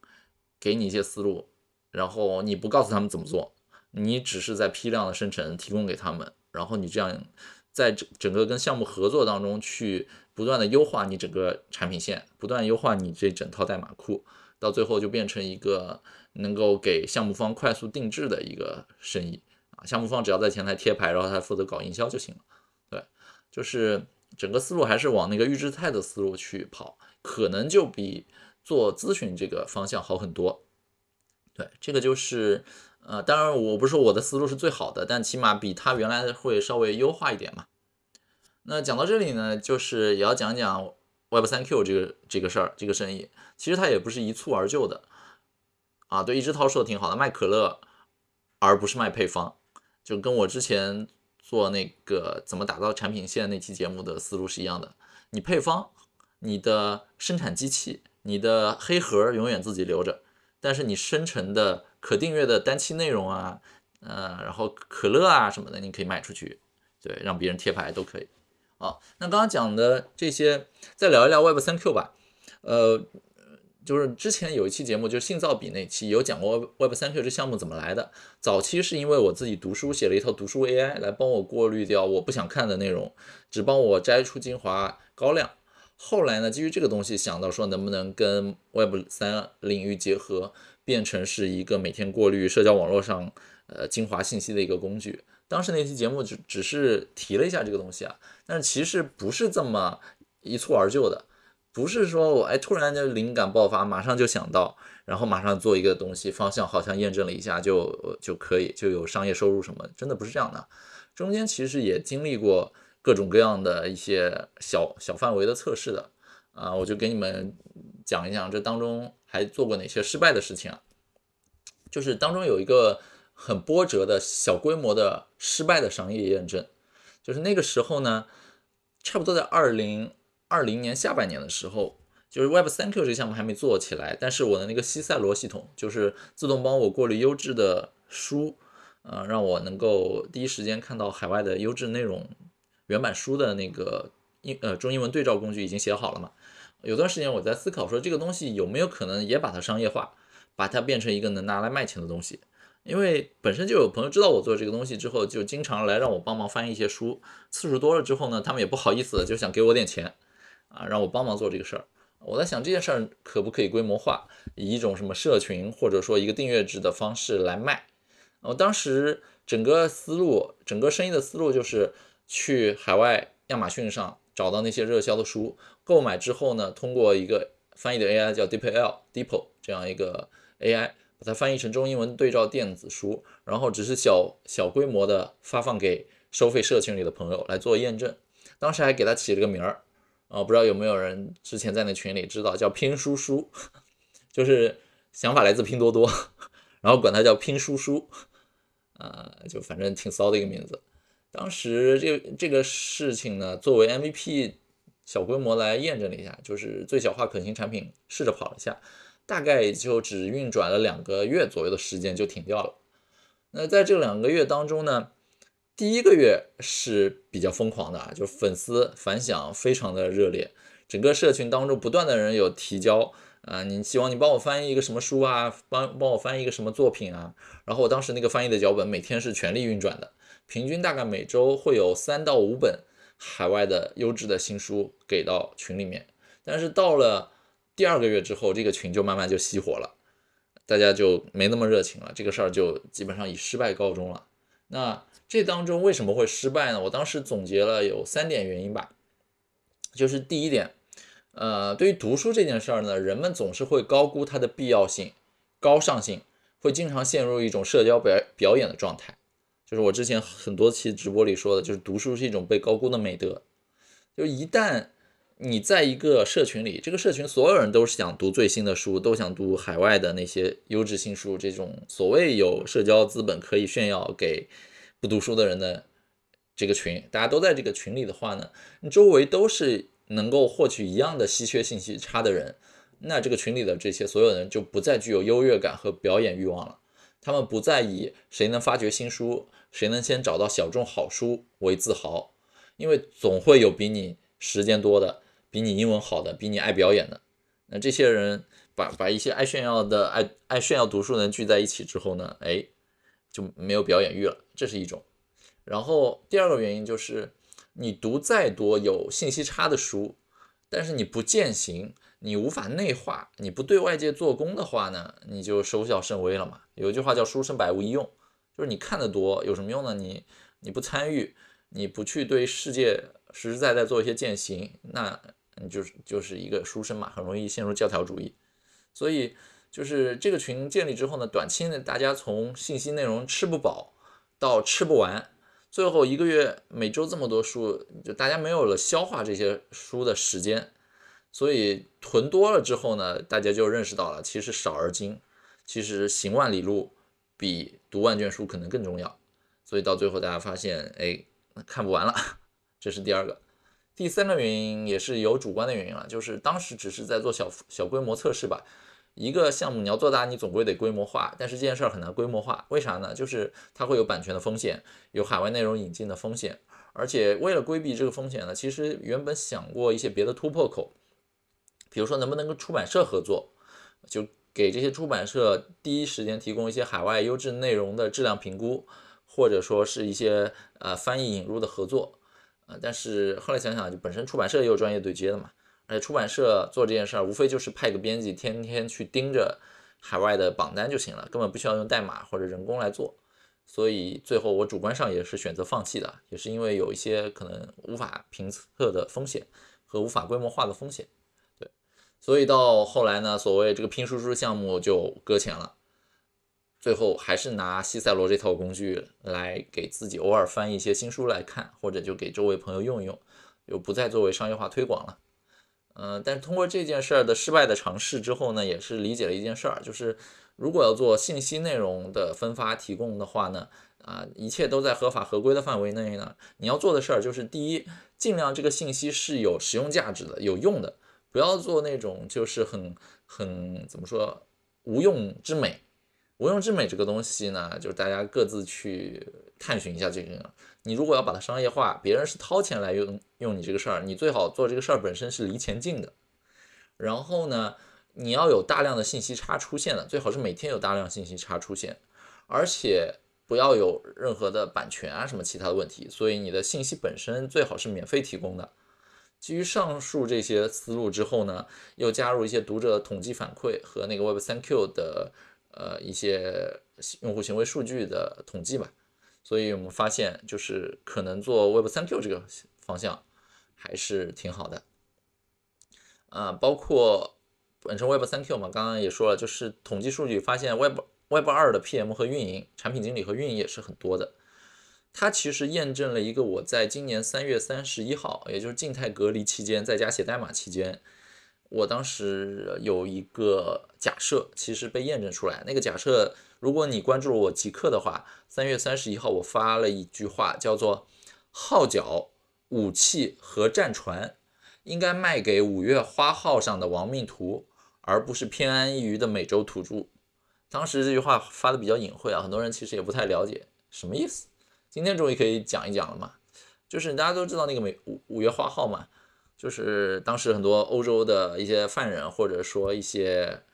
给你一些思路，然后你不告诉他们怎么做，你只是在批量的生成提供给他们，然后你这样在整整个跟项目合作当中去不断的优化你整个产品线，不断优化你这整套代码库，到最后就变成一个能够给项目方快速定制的一个生意啊，项目方只要在前台贴牌，然后他负责搞营销就行了，对，就是。整个思路还是往那个预制菜的思路去跑，可能就比做咨询这个方向好很多。对，这个就是，呃，当然我不是说我的思路是最好的，但起码比他原来会稍微优化一点嘛。那讲到这里呢，就是也要讲讲 Web 三 Q 这个这个事儿，这个生意其实它也不是一蹴而就的。啊，对，一枝涛说的挺好的，卖可乐而不是卖配方，就跟我之前。做那个怎么打造产品线那期节目的思路是一样的，你配方、你的生产机器、你的黑盒永远自己留着，但是你生成的可订阅的单期内容啊，呃，然后可乐啊什么的，你可以卖出去，对，让别人贴牌都可以。哦，那刚刚讲的这些，再聊一聊 Web 三 Q 吧，呃。就是之前有一期节目，就是信造比那期有讲过 Web 三 Q 这项目怎么来的。早期是因为我自己读书写了一套读书 AI 来帮我过滤掉我不想看的内容，只帮我摘出精华高亮。后来呢，基于这个东西想到说能不能跟 Web 三领域结合，变成是一个每天过滤社交网络上呃精华信息的一个工具。当时那期节目只只是提了一下这个东西啊，但是其实不是这么一蹴而就的。不是说我哎突然就灵感爆发，马上就想到，然后马上做一个东西，方向好像验证了一下就就可以就有商业收入什么，真的不是这样的。中间其实也经历过各种各样的一些小小范围的测试的啊，我就给你们讲一讲这当中还做过哪些失败的事情啊。就是当中有一个很波折的小规模的失败的商业验证，就是那个时候呢，差不多在二零。二零年下半年的时候，就是 Web 三 Q 这个项目还没做起来，但是我的那个西塞罗系统就是自动帮我过滤优质的书，呃，让我能够第一时间看到海外的优质内容原版书的那个英呃中英文对照工具已经写好了嘛。有段时间我在思考说这个东西有没有可能也把它商业化，把它变成一个能拿来卖钱的东西。因为本身就有朋友知道我做这个东西之后，就经常来让我帮忙翻译一些书，次数多了之后呢，他们也不好意思，就想给我点钱。啊，让我帮忙做这个事儿。我在想这件事儿可不可以规模化，以一种什么社群或者说一个订阅制的方式来卖。我当时整个思路，整个生意的思路就是去海外亚马逊上找到那些热销的书，购买之后呢，通过一个翻译的 AI 叫 DeepL，Deep 这样一个 AI，把它翻译成中英文对照电子书，然后只是小小规模的发放给收费社群里的朋友来做验证。当时还给它起了个名儿。啊，不知道有没有人之前在那群里知道叫拼书书，就是想法来自拼多多，然后管它叫拼书书，啊，就反正挺骚的一个名字。当时这这个事情呢，作为 MVP 小规模来验证了一下，就是最小化可行产品试着跑了一下，大概就只运转了两个月左右的时间就停掉了。那在这两个月当中呢，第一个月是比较疯狂的啊，就粉丝反响非常的热烈，整个社群当中不断的人有提交啊，你希望你帮我翻译一个什么书啊，帮帮我翻译一个什么作品啊，然后我当时那个翻译的脚本每天是全力运转的，平均大概每周会有三到五本海外的优质的新书给到群里面，但是到了第二个月之后，这个群就慢慢就熄火了，大家就没那么热情了，这个事儿就基本上以失败告终了。那这当中为什么会失败呢？我当时总结了有三点原因吧，就是第一点，呃，对于读书这件事儿呢，人们总是会高估它的必要性、高尚性，会经常陷入一种社交表表演的状态。就是我之前很多期直播里说的，就是读书是一种被高估的美德。就一旦你在一个社群里，这个社群所有人都是想读最新的书，都想读海外的那些优质新书，这种所谓有社交资本可以炫耀给。不读书的人的这个群，大家都在这个群里的话呢，你周围都是能够获取一样的稀缺信息差的人，那这个群里的这些所有人就不再具有优越感和表演欲望了。他们不再以谁能发掘新书，谁能先找到小众好书为自豪，因为总会有比你时间多的，比你英文好的，比你爱表演的。那这些人把把一些爱炫耀的、爱爱炫耀读书人聚在一起之后呢，哎。就没有表演欲了，这是一种。然后第二个原因就是，你读再多有信息差的书，但是你不践行，你无法内化，你不对外界做功的话呢，你就收效甚微了嘛。有一句话叫“书生百无一用”，就是你看得多有什么用呢？你你不参与，你不去对世界实实在在做一些践行，那你就是就是一个书生嘛，很容易陷入教条主义。所以。就是这个群建立之后呢，短期内大家从信息内容吃不饱到吃不完，最后一个月每周这么多书，就大家没有了消化这些书的时间，所以囤多了之后呢，大家就认识到了，其实少而精，其实行万里路比读万卷书可能更重要，所以到最后大家发现，哎，看不完了，这是第二个，第三个原因也是有主观的原因了，就是当时只是在做小小规模测试吧。一个项目你要做大，你总归得规模化，但是这件事儿很难规模化，为啥呢？就是它会有版权的风险，有海外内容引进的风险，而且为了规避这个风险呢，其实原本想过一些别的突破口，比如说能不能跟出版社合作，就给这些出版社第一时间提供一些海外优质内容的质量评估，或者说是一些呃翻译引入的合作，呃，但是后来想想，就本身出版社也有专业对接的嘛。而且出版社做这件事儿，无非就是派个编辑天天去盯着海外的榜单就行了，根本不需要用代码或者人工来做。所以最后我主观上也是选择放弃的，也是因为有一些可能无法评测的风险和无法规模化的风险。所以到后来呢，所谓这个拼输出项目就搁浅了。最后还是拿西塞罗这套工具来给自己偶尔翻一些新书来看，或者就给周围朋友用一用，就不再作为商业化推广了。嗯，但是通过这件事儿的失败的尝试之后呢，也是理解了一件事儿，就是如果要做信息内容的分发提供的话呢，啊，一切都在合法合规的范围内呢，你要做的事儿就是第一，尽量这个信息是有实用价值的、有用的，不要做那种就是很很怎么说无用之美。无用之美这个东西呢，就是大家各自去探寻一下这个。你如果要把它商业化，别人是掏钱来用用你这个事儿，你最好做这个事儿本身是离钱近的。然后呢，你要有大量的信息差出现的，最好是每天有大量信息差出现，而且不要有任何的版权啊什么其他的问题。所以你的信息本身最好是免费提供的。基于上述这些思路之后呢，又加入一些读者统计反馈和那个 Web3Q 的。呃，一些用户行为数据的统计吧，所以我们发现，就是可能做 Web 三 Q 这个方向还是挺好的。啊，包括本身 Web 三 Q 嘛，刚刚也说了，就是统计数据发现，Web Web 二的 PM 和运营、产品经理和运营也是很多的。它其实验证了一个我在今年三月三十一号，也就是静态隔离期间，在家写代码期间。我当时有一个假设，其实被验证出来。那个假设，如果你关注了我极客的话，三月三十一号我发了一句话，叫做“号角、武器和战船应该卖给五月花号上的亡命徒，而不是偏安一隅的美洲土著”。当时这句话发的比较隐晦啊，很多人其实也不太了解什么意思。今天终于可以讲一讲了嘛。就是大家都知道那个美五五月花号嘛，就是当时很多欧洲的一些犯人，或者说一些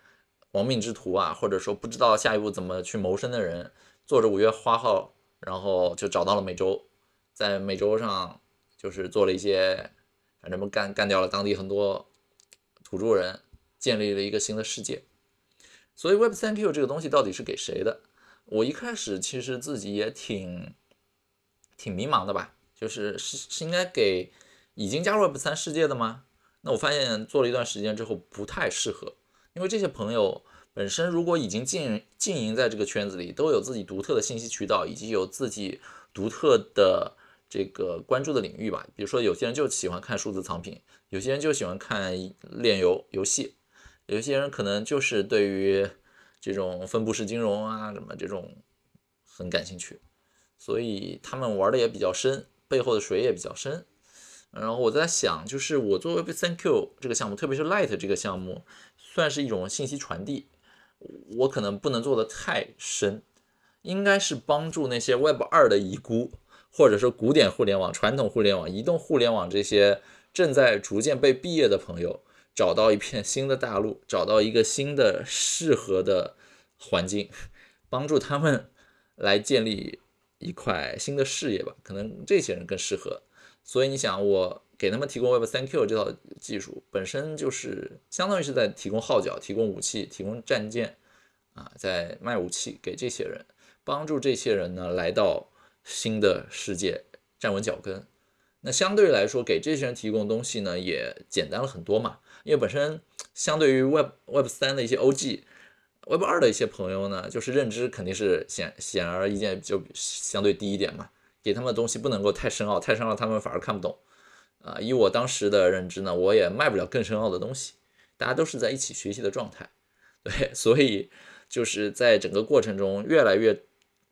亡命之徒啊，或者说不知道下一步怎么去谋生的人，坐着五月花号，然后就找到了美洲，在美洲上就是做了一些，反正干干掉了当地很多土著人，建立了一个新的世界。所以 Web 三 Q 这个东西到底是给谁的？我一开始其实自己也挺挺迷茫的吧。就是是是应该给已经加入 Web 三世界的吗？那我发现做了一段时间之后不太适合，因为这些朋友本身如果已经经经营在这个圈子里，都有自己独特的信息渠道，以及有自己独特的这个关注的领域吧。比如说有些人就喜欢看数字藏品，有些人就喜欢看炼油游戏，有些人可能就是对于这种分布式金融啊什么这种很感兴趣，所以他们玩的也比较深。背后的水也比较深，然后我在想，就是我做 Web 三 Q 这个项目，特别是 Light 这个项目，算是一种信息传递，我可能不能做的太深，应该是帮助那些 Web 二的遗孤，或者说古典互联网、传统互联网、移动互联网这些正在逐渐被毕业的朋友，找到一片新的大陆，找到一个新的适合的环境，帮助他们来建立。一块新的事业吧，可能这些人更适合。所以你想，我给他们提供 Web 三 Q 这套技术，本身就是相当于是在提供号角、提供武器、提供战舰啊，在卖武器给这些人，帮助这些人呢来到新的世界站稳脚跟。那相对来说，给这些人提供东西呢也简单了很多嘛，因为本身相对于 Web Web 三的一些 OG。Web 二的一些朋友呢，就是认知肯定是显显而易见就相对低一点嘛，给他们的东西不能够太深奥，太深奥他们反而看不懂。啊，以我当时的认知呢，我也卖不了更深奥的东西，大家都是在一起学习的状态，对，所以就是在整个过程中越来越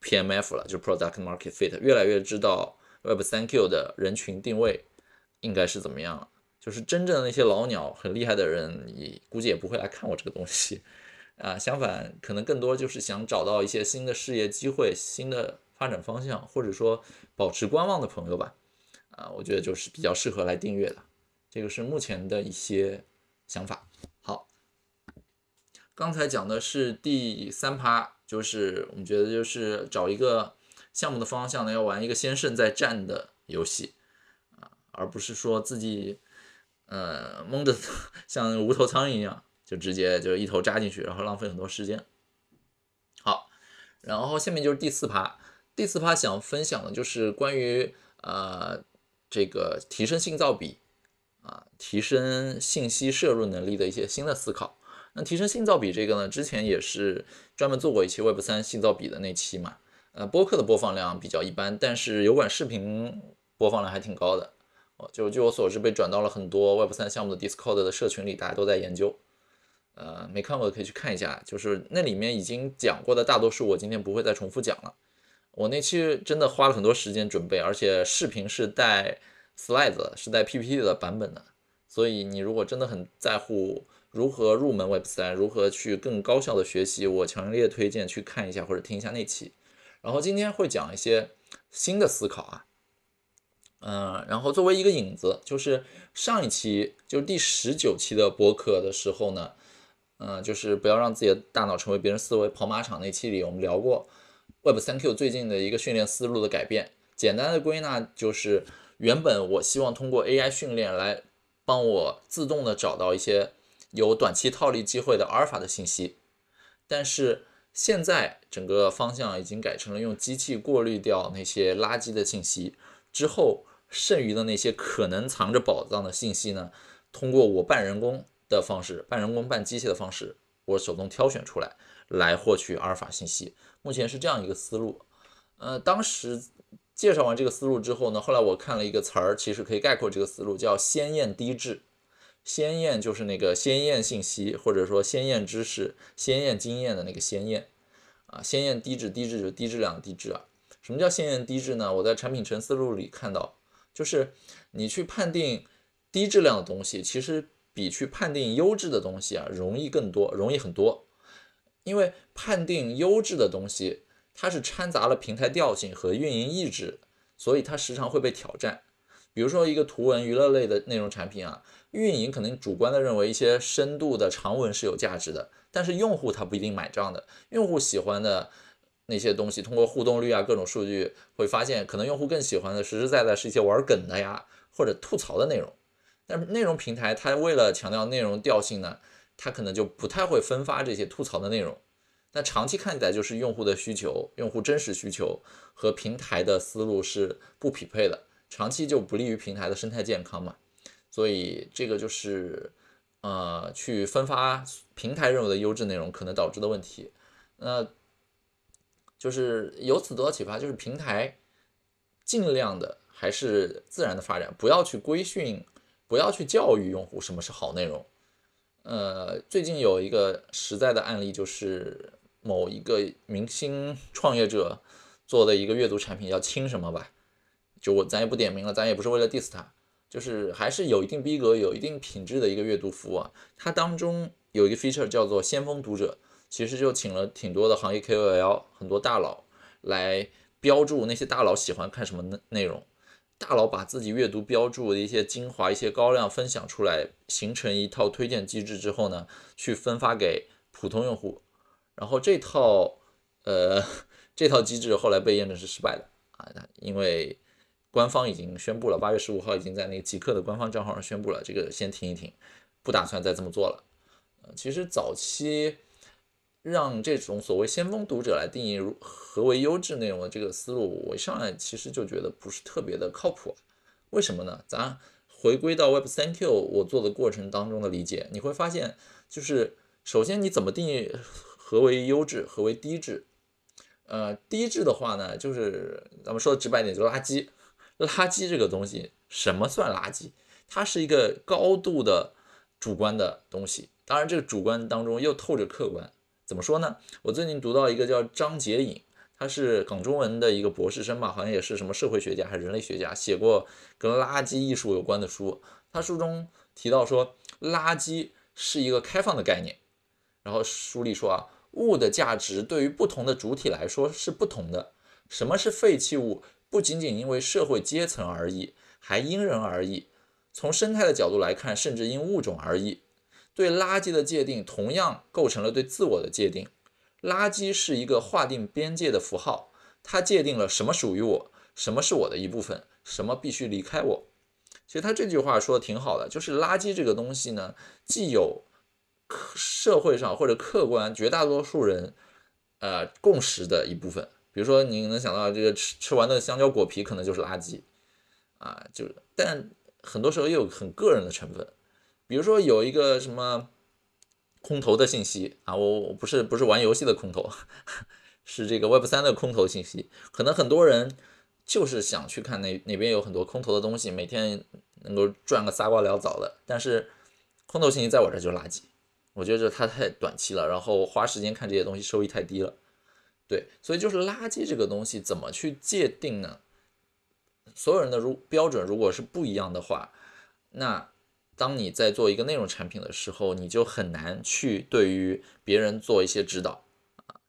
PMF 了，就 Product Market Fit，越来越知道 Web 三 Q 的人群定位应该是怎么样，就是真正的那些老鸟很厉害的人，你估计也不会来看我这个东西。啊，相反，可能更多就是想找到一些新的事业机会、新的发展方向，或者说保持观望的朋友吧。啊，我觉得就是比较适合来订阅的。这个是目前的一些想法。好，刚才讲的是第三趴，就是我们觉得就是找一个项目的方向呢，要玩一个先胜再战的游戏啊，而不是说自己呃蒙着 像无头苍蝇一样。就直接就一头扎进去，然后浪费很多时间。好，然后下面就是第四趴。第四趴想分享的就是关于呃这个提升信噪比啊，提升信息摄入能力的一些新的思考。那提升信噪比这个呢，之前也是专门做过一期 Web 三信噪比的那期嘛。呃，播客的播放量比较一般，但是油管视频播放量还挺高的。哦，就据我所知，被转到了很多 Web 三项目的 Discord 的社群里，大家都在研究。呃，没看过的可以去看一下，就是那里面已经讲过的大多数，我今天不会再重复讲了。我那期真的花了很多时间准备，而且视频是带 slides，是带 PPT 的版本的。所以你如果真的很在乎如何入门 Web 三，如何去更高效的学习，我强烈推荐去看一下或者听一下那期。然后今天会讲一些新的思考啊，嗯，然后作为一个引子，就是上一期就是第十九期的播客的时候呢。嗯，就是不要让自己的大脑成为别人思维跑马场。那期里我们聊过 Web 三 Q 最近的一个训练思路的改变。简单的归纳就是，原本我希望通过 AI 训练来帮我自动的找到一些有短期套利机会的阿尔法的信息，但是现在整个方向已经改成了用机器过滤掉那些垃圾的信息之后，剩余的那些可能藏着宝藏的信息呢，通过我半人工。的方式，半人工半机械的方式，我手动挑选出来，来获取阿尔法信息。目前是这样一个思路。呃，当时介绍完这个思路之后呢，后来我看了一个词儿，其实可以概括这个思路，叫鲜艳低质。鲜艳就是那个鲜艳信息，或者说鲜艳知识、鲜艳经验的那个鲜艳啊。鲜艳低质，低质就是低质量的低质啊。什么叫鲜艳低质呢？我在产品层思路里看到，就是你去判定低质量的东西，其实。比去判定优质的东西啊容易更多，容易很多。因为判定优质的东西，它是掺杂了平台调性和运营意志，所以它时常会被挑战。比如说一个图文娱乐类的内容产品啊，运营可能主观的认为一些深度的长文是有价值的，但是用户他不一定买账的。用户喜欢的那些东西，通过互动率啊各种数据会发现，可能用户更喜欢的实实在在是一些玩梗的呀或者吐槽的内容。但是内容平台它为了强调内容调性呢，它可能就不太会分发这些吐槽的内容。那长期看起来就是用户的需求、用户真实需求和平台的思路是不匹配的，长期就不利于平台的生态健康嘛。所以这个就是呃去分发平台认为的优质内容可能导致的问题。那就是由此得到启发，就是平台尽量的还是自然的发展，不要去规训，不要去教育用户什么是好内容。呃，最近有一个实在的案例就是。某一个明星创业者做的一个阅读产品叫轻什么吧，就我咱也不点名了，咱也不是为了 diss 他，就是还是有一定逼格、有一定品质的一个阅读服务啊。它当中有一个 feature 叫做先锋读者，其实就请了挺多的行业 KOL，很多大佬来标注那些大佬喜欢看什么内内容，大佬把自己阅读标注的一些精华、一些高亮分享出来，形成一套推荐机制之后呢，去分发给普通用户。然后这套，呃，这套机制后来被验证是失败的啊，因为官方已经宣布了，八月十五号已经在那个极客的官方账号上宣布了，这个先停一停，不打算再这么做了。呃，其实早期让这种所谓先锋读者来定义如何为优质内容的这个思路，我一上来其实就觉得不是特别的靠谱。为什么呢？咱回归到 Web 三 Q 我做的过程当中的理解，你会发现，就是首先你怎么定义？何为优质？何为低质？呃，低质的话呢，就是咱们说的直白点，就垃圾。垃圾这个东西，什么算垃圾？它是一个高度的主观的东西。当然，这个主观当中又透着客观。怎么说呢？我最近读到一个叫张杰颖，他是港中文的一个博士生吧，好像也是什么社会学家还是人类学家，写过跟垃圾艺术有关的书。他书中提到说，垃圾是一个开放的概念。然后书里说啊。物的价值对于不同的主体来说是不同的。什么是废弃物？不仅仅因为社会阶层而异，还因人而异。从生态的角度来看，甚至因物种而异。对垃圾的界定同样构成了对自我的界定。垃圾是一个划定边界的符号，它界定了什么属于我，什么是我的一部分，什么必须离开我。其实他这句话说的挺好的，就是垃圾这个东西呢，既有。社会上或者客观绝大多数人，呃，共识的一部分，比如说你能想到这个吃吃完的香蕉果皮可能就是垃圾，啊，就但很多时候又有很个人的成分，比如说有一个什么空投的信息啊，我我不是不是玩游戏的空投，是这个 Web 三的空投信息，可能很多人就是想去看那哪边有很多空投的东西，每天能够赚个仨瓜俩枣的，但是空投信息在我这就是垃圾。我觉得它太短期了，然后花时间看这些东西收益太低了，对，所以就是垃圾这个东西怎么去界定呢？所有人的如标准如果是不一样的话，那当你在做一个内容产品的时候，你就很难去对于别人做一些指导啊，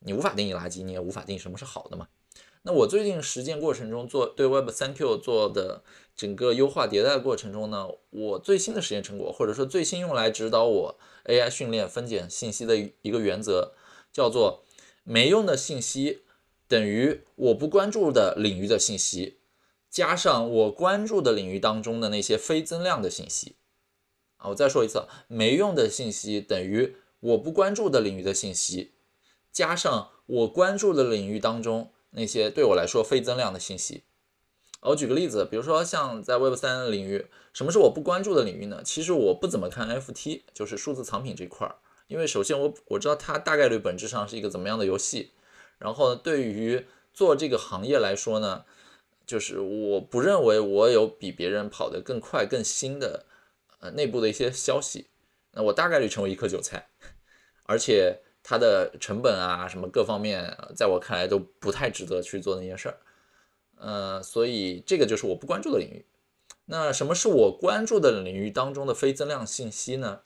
你无法定义垃圾，你也无法定义什么是好的嘛。那我最近实践过程中做对 Web 三 Q 做的整个优化迭代过程中呢，我最新的实验成果，或者说最新用来指导我 AI 训练分拣信息的一个原则，叫做没用的信息等于我不关注的领域的信息，加上我关注的领域当中的那些非增量的信息。啊，我再说一次，没用的信息等于我不关注的领域的信息，加上我关注的领域当中。那些对我来说非增量的信息，我举个例子，比如说像在 Web 三领域，什么是我不关注的领域呢？其实我不怎么看 FT，就是数字藏品这块儿，因为首先我我知道它大概率本质上是一个怎么样的游戏，然后对于做这个行业来说呢，就是我不认为我有比别人跑得更快、更新的呃内部的一些消息，那我大概率成为一颗韭菜，而且。它的成本啊，什么各方面，在我看来都不太值得去做那件事儿，呃，所以这个就是我不关注的领域。那什么是我关注的领域当中的非增量信息呢？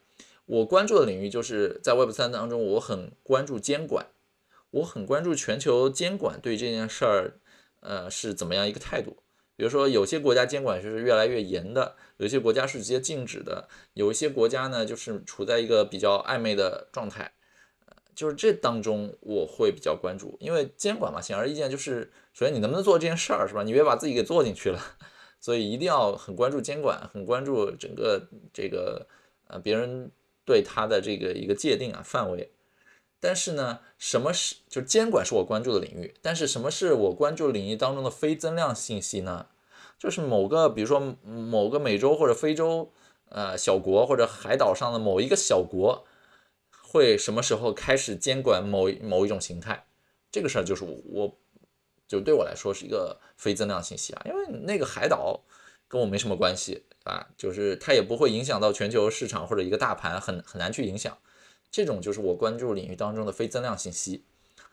我关注的领域就是在 Web 三当中，我很关注监管，我很关注全球监管对这件事儿，呃，是怎么样一个态度。比如说，有些国家监管就是越来越严的，有些国家是直接禁止的，有一些国家呢，就是处在一个比较暧昧的状态。就是这当中我会比较关注，因为监管嘛，显而易见就是，首先你能不能做这件事儿，是吧？你别把自己给做进去了，所以一定要很关注监管，很关注整个这个呃别人对他的这个一个界定啊范围。但是呢，什么是就监管是我关注的领域？但是什么是我关注领域当中的非增量信息呢？就是某个，比如说某个美洲或者非洲呃小国或者海岛上的某一个小国，会什么时候开始监管某某一种形态？这个事儿就是我，就对我来说是一个非增量信息啊，因为那个海岛跟我没什么关系啊，就是它也不会影响到全球市场或者一个大盘，很很难去影响。这种就是我关注领域当中的非增量信息，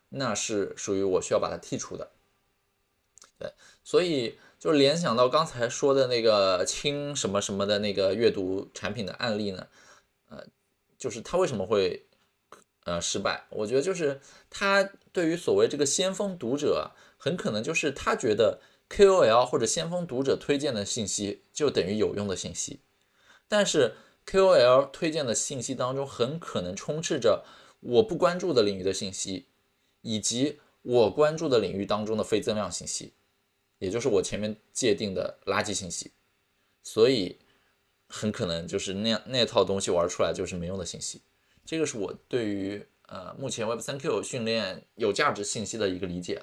那是属于我需要把它剔除的。对，所以就联想到刚才说的那个轻什么什么的那个阅读产品的案例呢，呃，就是它为什么会呃失败？我觉得就是它对于所谓这个先锋读者，很可能就是他觉得 KOL 或者先锋读者推荐的信息就等于有用的信息，但是。KOL 推荐的信息当中，很可能充斥着我不关注的领域的信息，以及我关注的领域当中的非增量信息，也就是我前面界定的垃圾信息。所以，很可能就是那样那套东西玩出来就是没用的信息。这个是我对于呃目前 Web3Q 训练有价值信息的一个理解。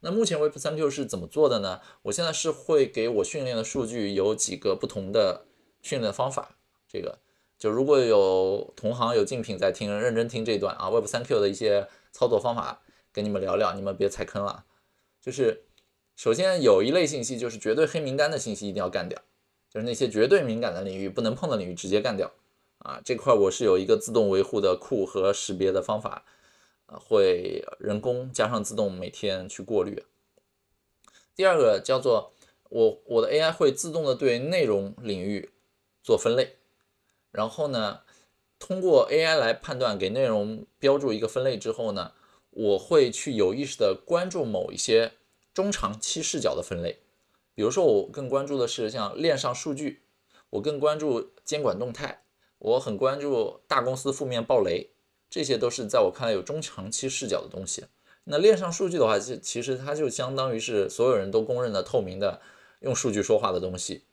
那目前 Web3Q 是怎么做的呢？我现在是会给我训练的数据有几个不同的训练方法。这个就如果有同行有竞品在听，认真听这段啊，Web 三 Q 的一些操作方法跟你们聊聊，你们别踩坑了。就是首先有一类信息就是绝对黑名单的信息一定要干掉，就是那些绝对敏感的领域不能碰的领域直接干掉啊。这块我是有一个自动维护的库和识别的方法，啊，会人工加上自动每天去过滤。第二个叫做我我的 AI 会自动的对内容领域做分类。然后呢，通过 AI 来判断，给内容标注一个分类之后呢，我会去有意识的关注某一些中长期视角的分类。比如说，我更关注的是像链上数据，我更关注监管动态，我很关注大公司负面暴雷，这些都是在我看来有中长期视角的东西。那链上数据的话，其其实它就相当于是所有人都公认的透明的，用数据说话的东西。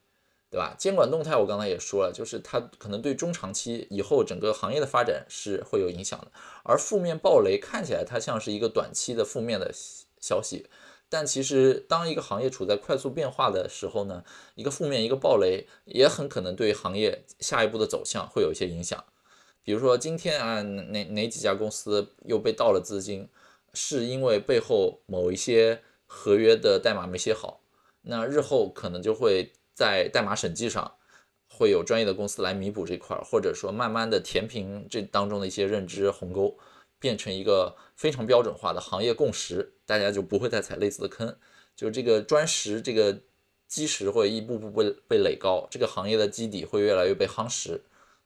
对吧？监管动态我刚才也说了，就是它可能对中长期以后整个行业的发展是会有影响的。而负面暴雷看起来它像是一个短期的负面的消息，但其实当一个行业处在快速变化的时候呢，一个负面一个暴雷也很可能对行业下一步的走向会有一些影响。比如说今天啊，哪哪几家公司又被盗了资金，是因为背后某一些合约的代码没写好，那日后可能就会。在代码审计上，会有专业的公司来弥补这块，或者说慢慢的填平这当中的一些认知鸿沟，变成一个非常标准化的行业共识，大家就不会再踩类似的坑。就这个砖石，这个基石会一步步被被垒高，这个行业的基底会越来越被夯实。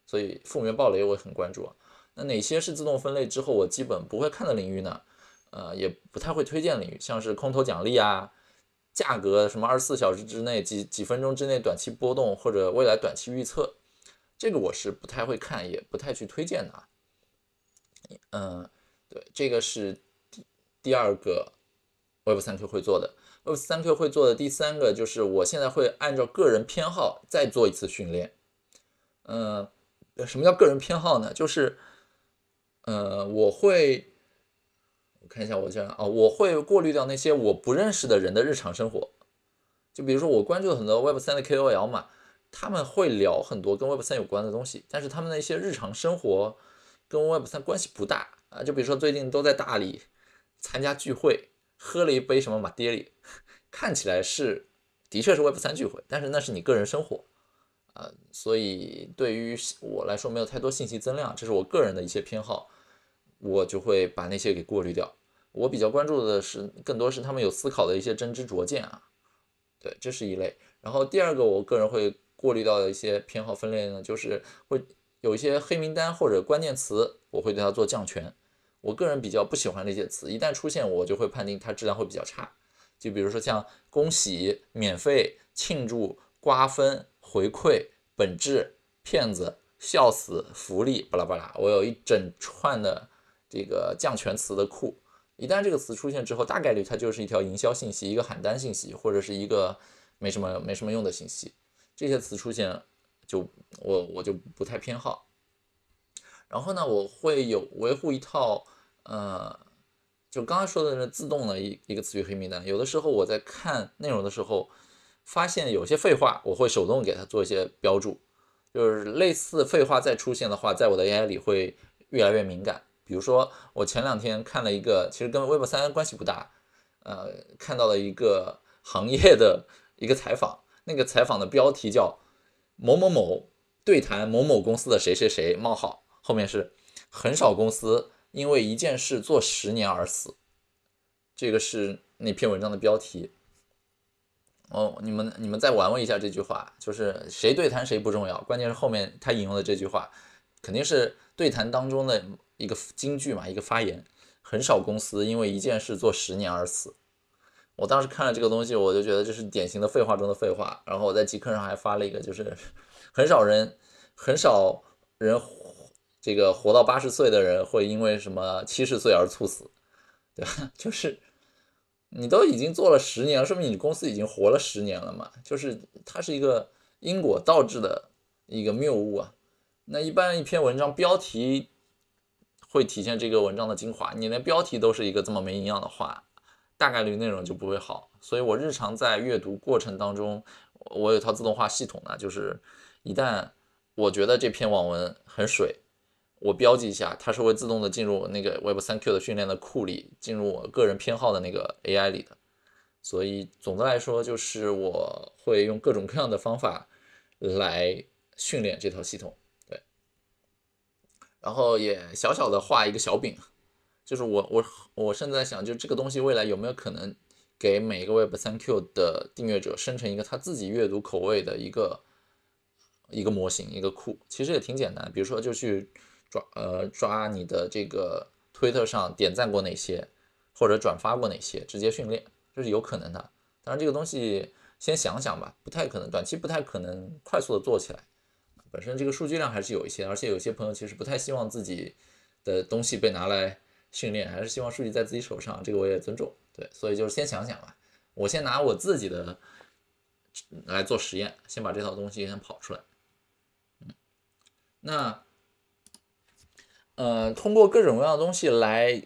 所以负面暴雷我也很关注啊。那哪些是自动分类之后我基本不会看的领域呢？呃，也不太会推荐领域，像是空头奖励啊。价格什么二十四小时之内几几分钟之内短期波动或者未来短期预测，这个我是不太会看，也不太去推荐的啊。嗯，对，这个是第第二个 Web 三 Q 会做的。Web 三 Q 会做的第三个就是我现在会按照个人偏好再做一次训练。嗯，什么叫个人偏好呢？就是，呃，我会我。看一下我这样啊，我会过滤掉那些我不认识的人的日常生活，就比如说我关注很多 Web 三的 KOL 嘛，他们会聊很多跟 Web 三有关的东西，但是他们的一些日常生活跟 Web 三关系不大啊。就比如说最近都在大理参加聚会，喝了一杯什么马爹利，看起来是的确是 Web 三聚会，但是那是你个人生活啊，所以对于我来说没有太多信息增量，这是我个人的一些偏好，我就会把那些给过滤掉。我比较关注的是，更多是他们有思考的一些真知灼见啊，对，这是一类。然后第二个，我个人会过滤到的一些偏好分类呢，就是会有一些黑名单或者关键词，我会对它做降权。我个人比较不喜欢那些词，一旦出现，我就会判定它质量会比较差。就比如说像恭喜、免费、庆祝、瓜分、回馈、本质、骗子、笑死、福利，巴拉巴拉，我有一整串的这个降权词的库。一旦这个词出现之后，大概率它就是一条营销信息，一个喊单信息，或者是一个没什么没什么用的信息。这些词出现，就我我就不太偏好。然后呢，我会有维护一套，呃，就刚才说的那自动的一一个词语黑名单。有的时候我在看内容的时候，发现有些废话，我会手动给它做一些标注，就是类似废话再出现的话，在我的 AI 里会越来越敏感。比如说，我前两天看了一个，其实跟 Web 三关系不大，呃，看到了一个行业的 一个采访，那个采访的标题叫某某某对谈某某公司的谁谁谁冒号。后面是很少公司因为一件事做十年而死，这个是那篇文章的标题。哦，你们你们再玩味一下这句话，就是谁对谈谁不重要，关键是后面他引用的这句话，肯定是对谈当中的一个金句嘛，一个发言。很少公司因为一件事做十年而死。我当时看了这个东西，我就觉得这是典型的废话中的废话。然后我在极客上还发了一个，就是很少人很少人。这个活到八十岁的人会因为什么七十岁而猝死，对吧？就是你都已经做了十年了，说明你公司已经活了十年了嘛。就是它是一个因果倒置的一个谬误啊。那一般一篇文章标题会体现这个文章的精华，你连标题都是一个这么没营养的话，大概率内容就不会好。所以我日常在阅读过程当中，我有套自动化系统呢，就是一旦我觉得这篇网文很水。我标记一下，它是会自动的进入那个 Web 三 Q 的训练的库里，进入我个人偏好的那个 AI 里的。所以总的来说，就是我会用各种各样的方法来训练这套系统。对，然后也小小的画一个小饼，就是我我我现在想，就这个东西未来有没有可能给每一个 Web 三 Q 的订阅者生成一个他自己阅读口味的一个一个模型一个库？其实也挺简单，比如说就去。抓呃抓你的这个推特上点赞过哪些，或者转发过哪些，直接训练这是有可能的。当然这个东西先想想吧，不太可能，短期不太可能快速的做起来。本身这个数据量还是有一些，而且有些朋友其实不太希望自己的东西被拿来训练，还是希望数据在自己手上，这个我也尊重。对，所以就是先想想吧，我先拿我自己的来做实验，先把这套东西先跑出来。嗯，那。呃，通过各种各样的东西来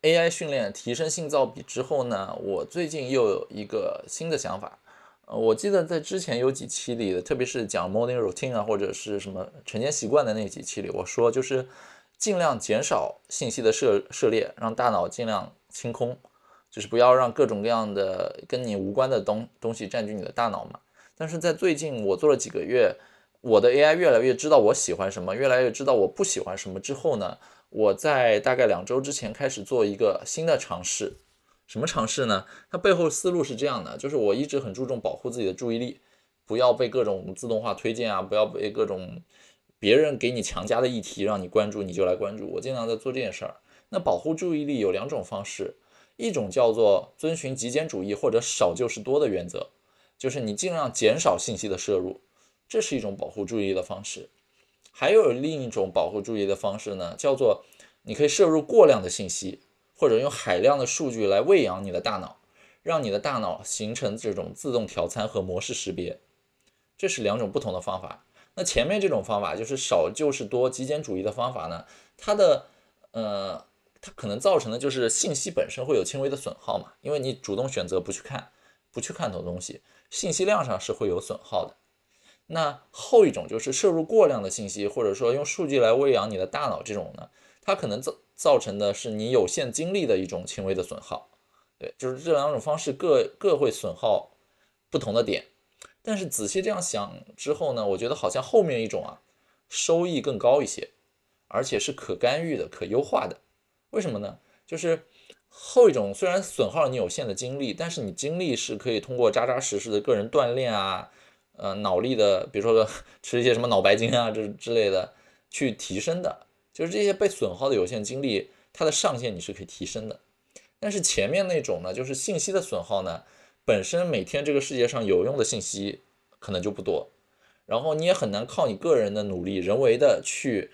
AI 训练提升信噪比之后呢，我最近又有一个新的想法。呃，我记得在之前有几期里的，特别是讲 morning routine 啊，或者是什么晨间习惯的那几期里，我说就是尽量减少信息的涉涉猎，让大脑尽量清空，就是不要让各种各样的跟你无关的东东西占据你的大脑嘛。但是在最近我做了几个月。我的 AI 越来越知道我喜欢什么，越来越知道我不喜欢什么之后呢，我在大概两周之前开始做一个新的尝试。什么尝试呢？它背后思路是这样的，就是我一直很注重保护自己的注意力，不要被各种自动化推荐啊，不要被各种别人给你强加的议题让你关注你就来关注。我经常在做这件事儿。那保护注意力有两种方式，一种叫做遵循极简主义或者少就是多的原则，就是你尽量减少信息的摄入。这是一种保护注意力的方式，还有另一种保护注意力的方式呢，叫做你可以摄入过量的信息，或者用海量的数据来喂养你的大脑，让你的大脑形成这种自动调参和模式识别。这是两种不同的方法。那前面这种方法就是少就是多极简主义的方法呢，它的呃，它可能造成的就是信息本身会有轻微的损耗嘛，因为你主动选择不去看，不去看的东西，信息量上是会有损耗的。那后一种就是摄入过量的信息，或者说用数据来喂养你的大脑，这种呢，它可能造造成的是你有限精力的一种轻微的损耗。对，就是这两种方式各各会损耗不同的点。但是仔细这样想之后呢，我觉得好像后面一种啊，收益更高一些，而且是可干预的、可优化的。为什么呢？就是后一种虽然损耗了你有限的精力，但是你精力是可以通过扎扎实实的个人锻炼啊。呃，脑力的，比如说 吃一些什么脑白金啊，这之类的，去提升的，就是这些被损耗的有限精力，它的上限你是可以提升的。但是前面那种呢，就是信息的损耗呢，本身每天这个世界上有用的信息可能就不多，然后你也很难靠你个人的努力，人为的去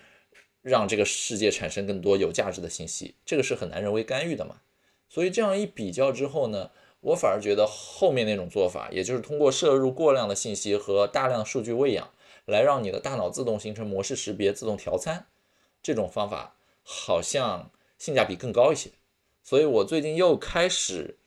让这个世界产生更多有价值的信息，这个是很难人为干预的嘛。所以这样一比较之后呢，我反而觉得后面那种做法，也就是通过摄入过量的信息和大量数据喂养，来让你的大脑自动形成模式识别、自动调参，这种方法好像性价比更高一些。所以我最近又开始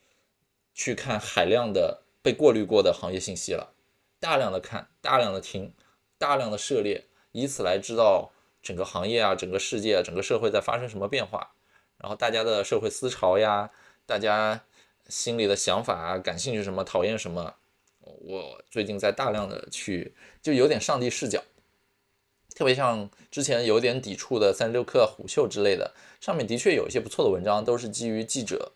去看海量的被过滤过的行业信息了，大量的看，大量的听，大量的涉猎，以此来知道整个行业啊、整个世界、整个社会在发生什么变化，然后大家的社会思潮呀，大家心里的想法啊，感兴趣什么，讨厌什么，我最近在大量的去，就有点上帝视角。特别像之前有点抵触的三十六氪、虎嗅之类的，上面的确有一些不错的文章，都是基于记者，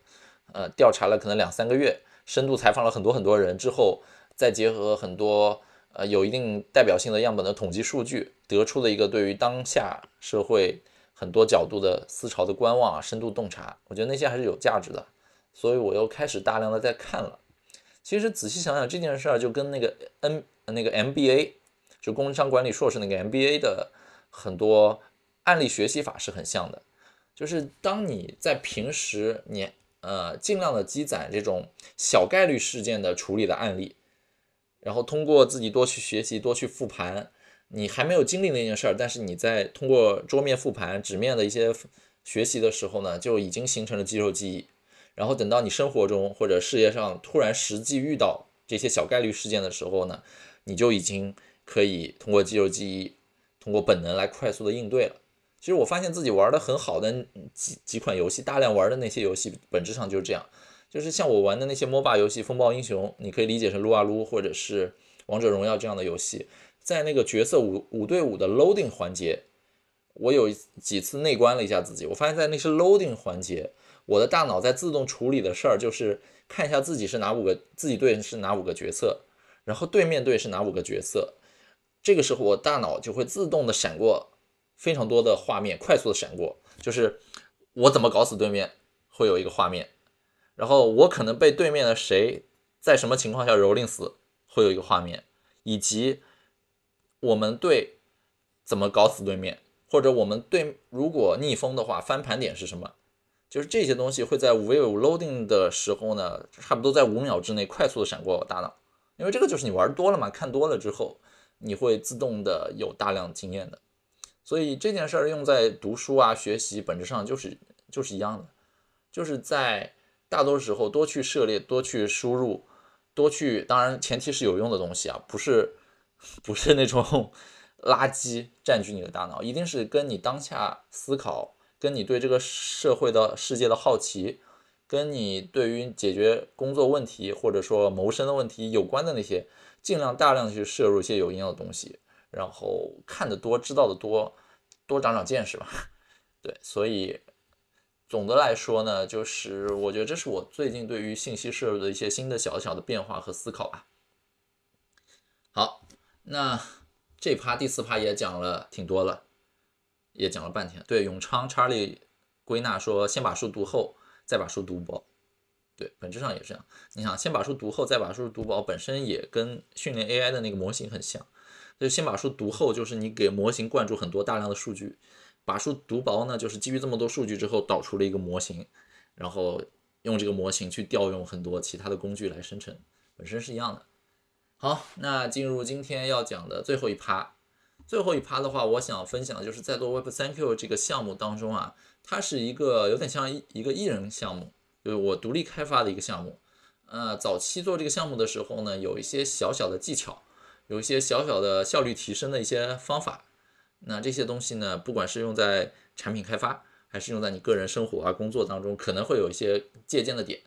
呃，调查了可能两三个月，深度采访了很多很多人之后，再结合很多呃有一定代表性的样本的统计数据，得出的一个对于当下社会很多角度的思潮的观望啊、深度洞察，我觉得那些还是有价值的，所以我又开始大量的在看了。其实仔细想想这件事儿，就跟那个 N 那个 MBA。就工商管理硕士那个 MBA 的很多案例学习法是很像的，就是当你在平时你呃尽量的积攒这种小概率事件的处理的案例，然后通过自己多去学习多去复盘，你还没有经历那件事儿，但是你在通过桌面复盘、纸面的一些学习的时候呢，就已经形成了肌肉记忆，然后等到你生活中或者事业上突然实际遇到这些小概率事件的时候呢，你就已经。可以通过肌肉记忆，通过本能来快速的应对了。其实我发现自己玩的很好的几几款游戏，大量玩的那些游戏，本质上就是这样。就是像我玩的那些 MOBA 游戏，风暴英雄，你可以理解成撸啊撸或者是王者荣耀这样的游戏，在那个角色五五对五的 loading 环节，我有几次内观了一下自己，我发现在那些 loading 环节，我的大脑在自动处理的事儿就是看一下自己是哪五个，自己队是哪五个角色，然后对面队是哪五个角色。这个时候，我大脑就会自动的闪过非常多的画面，快速的闪过，就是我怎么搞死对面，会有一个画面，然后我可能被对面的谁在什么情况下蹂躏死，会有一个画面，以及我们队怎么搞死对面，或者我们队如果逆风的话，翻盘点是什么，就是这些东西会在五 v 五 loading 的时候呢，差不多在五秒之内快速的闪过大脑，因为这个就是你玩多了嘛，看多了之后。你会自动的有大量经验的，所以这件事儿用在读书啊、学习，本质上就是就是一样的，就是在大多时候多去涉猎、多去输入、多去，当然前提是有用的东西啊，不是不是那种 垃圾占据你的大脑，一定是跟你当下思考、跟你对这个社会的世界的好奇、跟你对于解决工作问题或者说谋生的问题有关的那些。尽量大量的去摄入一些有营养的东西，然后看得多，知道的多，多长长见识吧。对，所以总的来说呢，就是我觉得这是我最近对于信息摄入的一些新的小小的变化和思考吧。好，那这趴第四趴也讲了挺多了，也讲了半天。对，永昌查理归纳说，先把书读厚，再把书读薄。对，本质上也是这样。你想，先把书读厚，再把书读薄，本身也跟训练 AI 的那个模型很像。就先把书读厚，就是你给模型灌注很多大量的数据；把书读薄呢，就是基于这么多数据之后导出了一个模型，然后用这个模型去调用很多其他的工具来生成，本身是一样的。好，那进入今天要讲的最后一趴。最后一趴的话，我想分享的就是在做 Web3Q 这个项目当中啊，它是一个有点像一一个艺人项目。就是我独立开发的一个项目，呃，早期做这个项目的时候呢，有一些小小的技巧，有一些小小的效率提升的一些方法。那这些东西呢，不管是用在产品开发，还是用在你个人生活啊、工作当中，可能会有一些借鉴的点，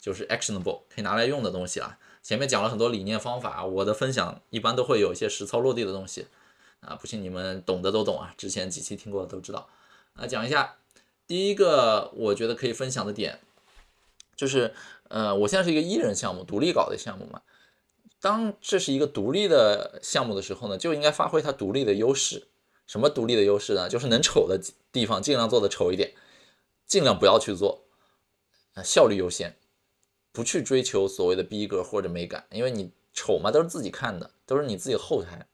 就是 actionable 可以拿来用的东西啊。前面讲了很多理念方法，我的分享一般都会有一些实操落地的东西啊，不信你们懂的都懂啊，之前几期听过的都知道。啊，讲一下第一个我觉得可以分享的点。就是，呃，我现在是一个艺人项目，独立搞的项目嘛。当这是一个独立的项目的时候呢，就应该发挥它独立的优势。什么独立的优势呢？就是能丑的地方尽量做的丑一点，尽量不要去做，啊，效率优先，不去追求所谓的逼格或者美感，因为你丑嘛，都是自己看的，都是你自己后台。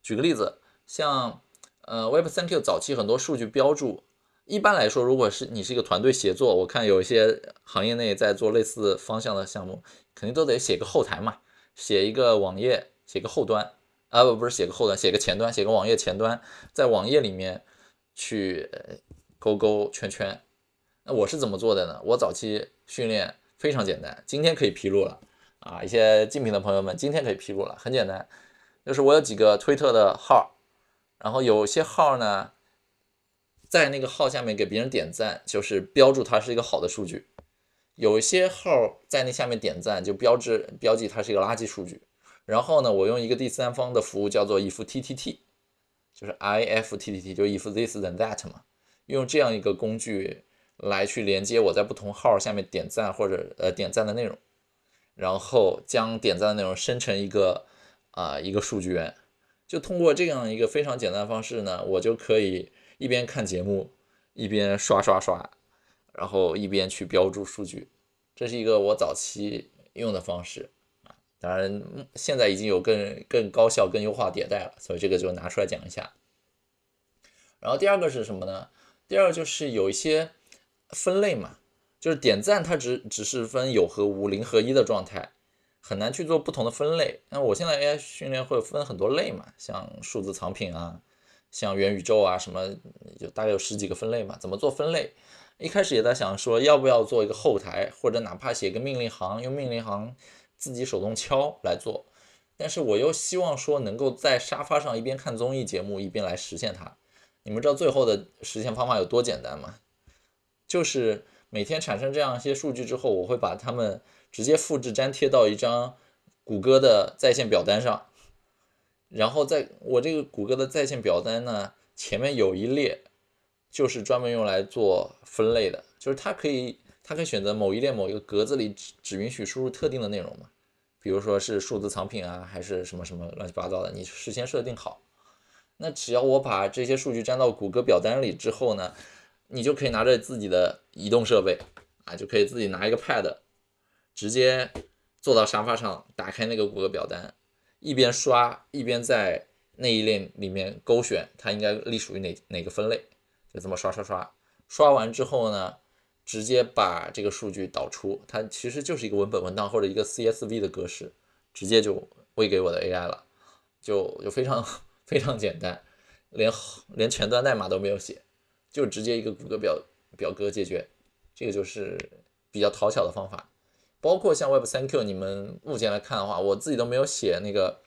举个例子，像呃 Web3Q 早期很多数据标注，一般来说，如果是你是一个团队协作，我看有一些行业内在做类似方向的项目，肯定都得写个后台嘛，写一个网页，写个后端，啊不不是写个后端，写个前端，写个网页前端，在网页里面去勾勾圈圈。那我是怎么做的呢？我早期训练非常简单，今天可以披露了啊！一些竞品的朋友们，今天可以披露了，很简单，就是我有几个推特的号，然后有些号呢，在那个号下面给别人点赞，就是标注它是一个好的数据；有一些号在那下面点赞，就标志标记它是一个垃圾数据。然后呢，我用一个第三方的服务叫做 IFTTT，就是 IFTTT，就 If This Then That 嘛，用这样一个工具。来去连接我在不同号下面点赞或者呃点赞的内容，然后将点赞的内容生成一个啊一个数据源，就通过这样一个非常简单的方式呢，我就可以一边看节目一边刷刷刷，然后一边去标注数据，这是一个我早期用的方式啊，当然现在已经有更更高效更优化迭代了，所以这个就拿出来讲一下。然后第二个是什么呢？第二个就是有一些。分类嘛，就是点赞，它只只是分有和无、零和一的状态，很难去做不同的分类。那我现在 AI 训练会分很多类嘛，像数字藏品啊，像元宇宙啊什么，就大概有十几个分类嘛。怎么做分类？一开始也在想说，要不要做一个后台，或者哪怕写个命令行，用命令行自己手动敲来做。但是我又希望说，能够在沙发上一边看综艺节目，一边来实现它。你们知道最后的实现方法有多简单吗？就是每天产生这样一些数据之后，我会把它们直接复制粘贴到一张谷歌的在线表单上，然后在我这个谷歌的在线表单呢，前面有一列就是专门用来做分类的，就是它可以它可以选择某一列某一个格子里只只允许输入特定的内容嘛，比如说是数字藏品啊，还是什么什么乱七八糟的，你事先设定好，那只要我把这些数据粘到谷歌表单里之后呢？你就可以拿着自己的移动设备啊，就可以自己拿一个 pad，直接坐到沙发上，打开那个谷歌表单，一边刷一边在那一列里面勾选它应该隶属于哪哪个分类，就这么刷刷刷，刷完之后呢，直接把这个数据导出，它其实就是一个文本文档或者一个 CSV 的格式，直接就喂给我的 AI 了，就就非常非常简单，连连前端代码都没有写。就直接一个谷歌表表格解决，这个就是比较讨巧的方法。包括像 Web3Q，你们目前来看的话，我自己都没有写那个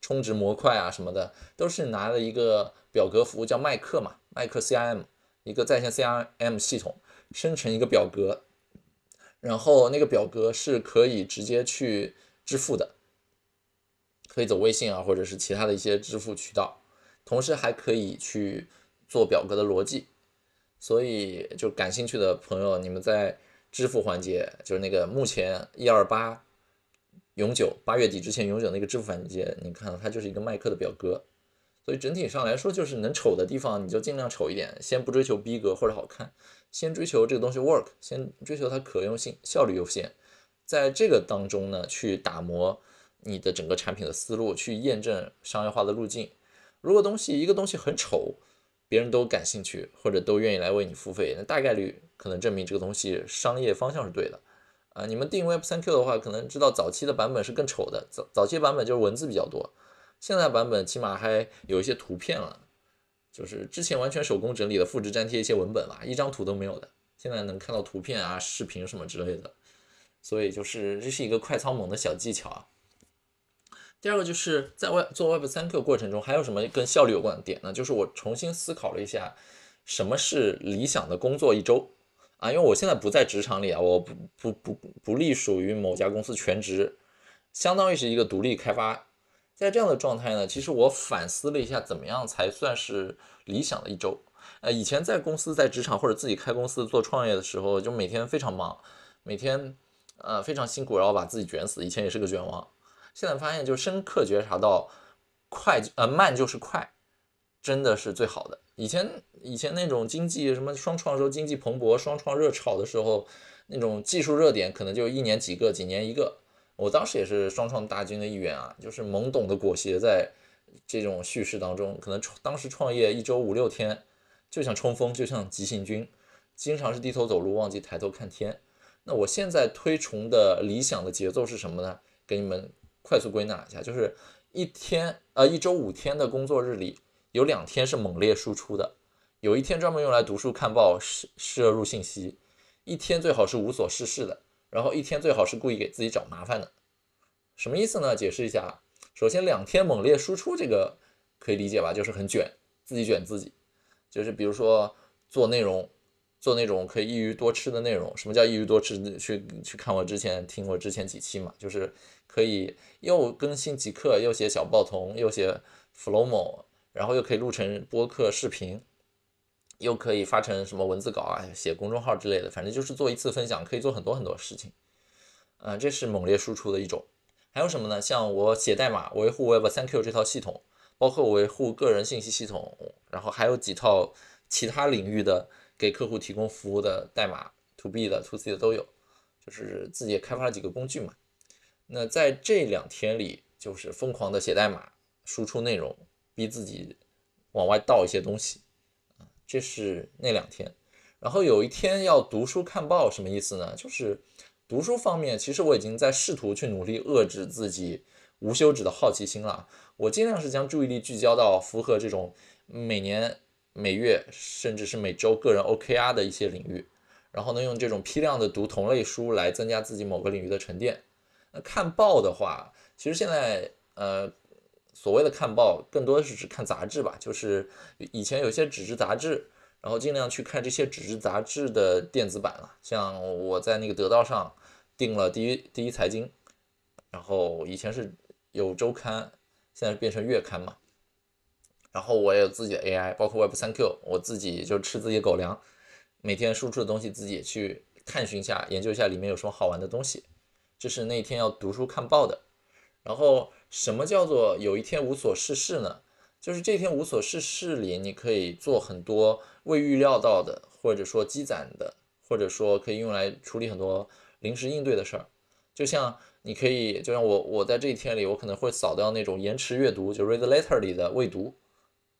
充值模块啊什么的，都是拿了一个表格服务叫麦克嘛，麦克 CIM 一个在线 CRM 系统生成一个表格，然后那个表格是可以直接去支付的，可以走微信啊或者是其他的一些支付渠道，同时还可以去做表格的逻辑。所以，就感兴趣的朋友，你们在支付环节，就是那个目前一二八永久八月底之前永久那个支付环节，你看到它就是一个麦克的表格。所以整体上来说，就是能丑的地方你就尽量丑一点，先不追求逼格或者好看，先追求这个东西 work，先追求它可用性、效率优先。在这个当中呢，去打磨你的整个产品的思路，去验证商业化的路径。如果东西一个东西很丑，别人都感兴趣，或者都愿意来为你付费，那大概率可能证明这个东西商业方向是对的。啊，你们定 Web3Q 的话，可能知道早期的版本是更丑的，早早期版本就是文字比较多，现在版本起码还有一些图片了，就是之前完全手工整理的，复制粘贴一些文本吧，一张图都没有的，现在能看到图片啊、视频什么之类的，所以就是这是一个快操猛的小技巧啊。第二个就是在外做 Web 三课过程中，还有什么跟效率有关的点呢？就是我重新思考了一下，什么是理想的工作一周啊？因为我现在不在职场里啊，我不不不不隶属于某家公司全职，相当于是一个独立开发。在这样的状态呢，其实我反思了一下，怎么样才算是理想的一周？呃，以前在公司在职场或者自己开公司做创业的时候，就每天非常忙，每天呃非常辛苦，然后把自己卷死。以前也是个卷王。现在发现，就深刻觉察到，快呃慢就是快，真的是最好的。以前以前那种经济什么双创的时候经济蓬勃、双创热炒的时候，那种技术热点可能就一年几个、几年一个。我当时也是双创大军的一员啊，就是懵懂的裹挟在这种叙事当中，可能当时创业一周五六天，就像冲锋，就像急行军，经常是低头走路，忘记抬头看天。那我现在推崇的理想的节奏是什么呢？给你们快速归纳一下，就是一天呃一周五天的工作日里。有两天是猛烈输出的，有一天专门用来读书看报摄摄入信息，一天最好是无所事事的，然后一天最好是故意给自己找麻烦的。什么意思呢？解释一下。首先，两天猛烈输出这个可以理解吧，就是很卷，自己卷自己，就是比如说做内容，做那种可以一鱼多吃的内容。什么叫一鱼多吃？去去看我之前听我之前几期嘛，就是可以又更新极客，又写小报童，又写 Flowmo。然后又可以录成播客视频，又可以发成什么文字稿啊，写公众号之类的，反正就是做一次分享，可以做很多很多事情。嗯，这是猛烈输出的一种。还有什么呢？像我写代码维护 Web 三 Q 这套系统，包括维护个人信息系统，然后还有几套其他领域的给客户提供服务的代码，To B 的、To C 的都有，就是自己也开发了几个工具嘛。那在这两天里，就是疯狂的写代码，输出内容。逼自己往外倒一些东西，这是那两天。然后有一天要读书看报，什么意思呢？就是读书方面，其实我已经在试图去努力遏制自己无休止的好奇心了。我尽量是将注意力聚焦到符合这种每年、每月，甚至是每周个人 OKR 的一些领域，然后呢，用这种批量的读同类书来增加自己某个领域的沉淀。那看报的话，其实现在呃。所谓的看报，更多的是指看杂志吧，就是以前有些纸质杂志，然后尽量去看这些纸质杂志的电子版了。像我在那个得到上订了第一第一财经，然后以前是有周刊，现在变成月刊嘛。然后我也有自己的 AI，包括 Web 三 Q，我自己就吃自己狗粮，每天输出的东西自己也去探寻一下，研究一下里面有什么好玩的东西。这是那天要读书看报的，然后。什么叫做有一天无所事事呢？就是这天无所事事里，你可以做很多未预料到的，或者说积攒的，或者说可以用来处理很多临时应对的事儿。就像你可以，就像我，我在这一天里，我可能会扫掉那种延迟阅读，就 read letter 里的未读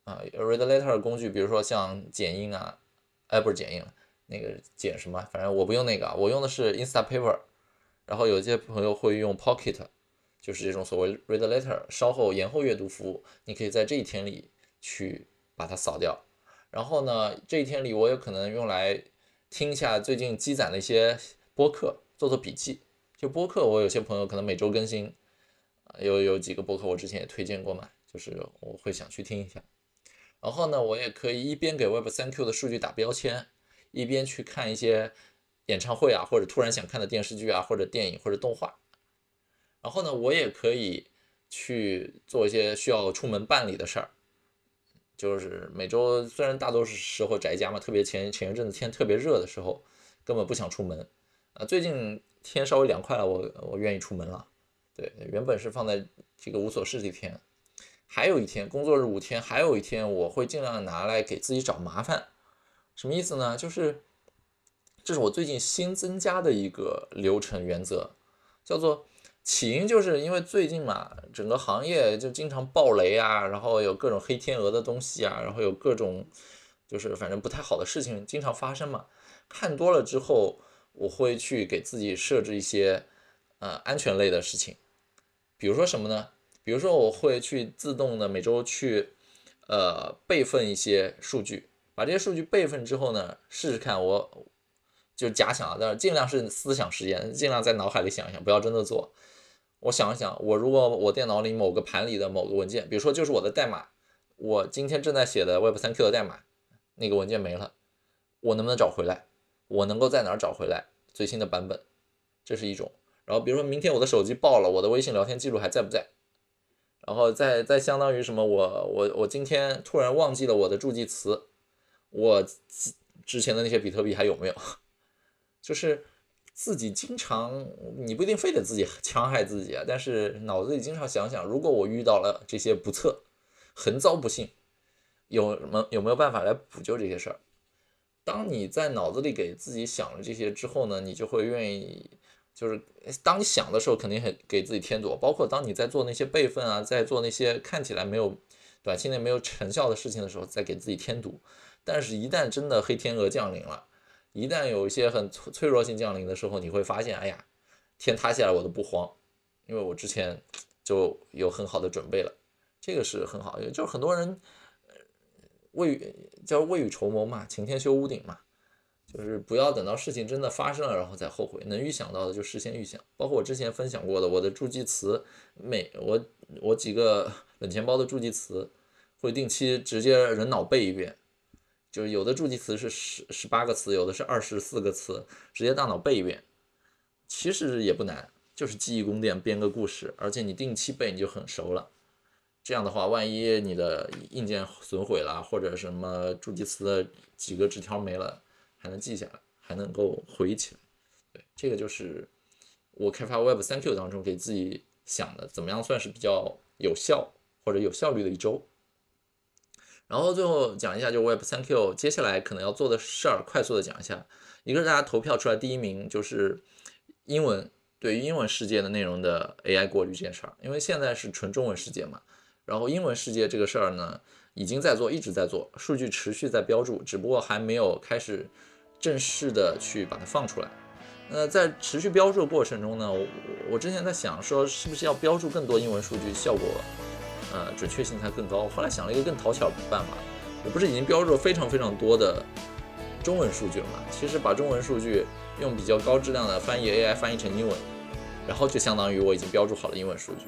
啊，read letter 工具，比如说像剪映啊，哎，不是剪映，那个剪什么？反正我不用那个，我用的是 Instapaper，然后有一些朋友会用 Pocket。就是这种所谓 read letter 稍后延后阅读服务，你可以在这一天里去把它扫掉。然后呢，这一天里我有可能用来听一下最近积攒的一些播客，做做笔记。就播客，我有些朋友可能每周更新，有有几个播客我之前也推荐过嘛，就是我会想去听一下。然后呢，我也可以一边给 Web 三 Q 的数据打标签，一边去看一些演唱会啊，或者突然想看的电视剧啊，或者电影或者动画。然后呢，我也可以去做一些需要出门办理的事儿，就是每周虽然大多数时候宅家嘛，特别前前一阵子天特别热的时候，根本不想出门啊。最近天稍微凉快了，我我愿意出门了。对，原本是放在这个无所事的一天，还有一天工作日五天，还有一天我会尽量拿来给自己找麻烦。什么意思呢？就是这是我最近新增加的一个流程原则，叫做。起因就是因为最近嘛，整个行业就经常爆雷啊，然后有各种黑天鹅的东西啊，然后有各种就是反正不太好的事情经常发生嘛。看多了之后，我会去给自己设置一些呃安全类的事情，比如说什么呢？比如说我会去自动的每周去呃备份一些数据，把这些数据备份之后呢，试试看我就假想啊，但是尽量是思想实验，尽量在脑海里想一想，不要真的做。我想一想，我如果我电脑里某个盘里的某个文件，比如说就是我的代码，我今天正在写的 Web 三 Q 的代码，那个文件没了，我能不能找回来？我能够在哪儿找回来最新的版本？这是一种。然后比如说明天我的手机爆了，我的微信聊天记录还在不在？然后再再相当于什么？我我我今天突然忘记了我的助记词，我之前的那些比特币还有没有？就是。自己经常，你不一定非得自己戕害自己啊，但是脑子里经常想想，如果我遇到了这些不测，横遭不幸，有什么有没有办法来补救这些事儿？当你在脑子里给自己想了这些之后呢，你就会愿意，就是当你想的时候，肯定很给自己添堵。包括当你在做那些备份啊，在做那些看起来没有短期内没有成效的事情的时候，再给自己添堵。但是，一旦真的黑天鹅降临了，一旦有一些很脆脆弱性降临的时候，你会发现，哎呀，天塌下来我都不慌，因为我之前就有很好的准备了。这个是很好，就是很多人。未雨叫未雨绸缪嘛，晴天修屋顶嘛，就是不要等到事情真的发生了然后再后悔，能预想到的就事先预想。包括我之前分享过的，我的助记词，每我我几个冷钱包的助记词，会定期直接人脑背一遍，就是有的助记词是十十八个词，有的是二十四个词，直接大脑背一遍，其实也不难，就是记忆宫殿编个故事，而且你定期背你就很熟了。这样的话，万一你的硬件损毁了，或者什么助记词的几个纸条没了，还能记下来，还能够回忆起来。对，这个就是我开发 Web 三 Q 当中给自己想的，怎么样算是比较有效或者有效率的一周。然后最后讲一下，就 Web 三 Q 接下来可能要做的事儿，快速的讲一下。一个是大家投票出来第一名，就是英文对于英文世界的内容的 AI 过滤这件事儿，因为现在是纯中文世界嘛。然后英文世界这个事儿呢，已经在做，一直在做，数据持续在标注，只不过还没有开始正式的去把它放出来。那在持续标注的过程中呢，我我之前在想说，是不是要标注更多英文数据，效果呃准确性才更高？后来想了一个更讨巧的办法，我不是已经标注了非常非常多的中文数据了吗？其实把中文数据用比较高质量的翻译 AI 翻译成英文，然后就相当于我已经标注好了英文数据。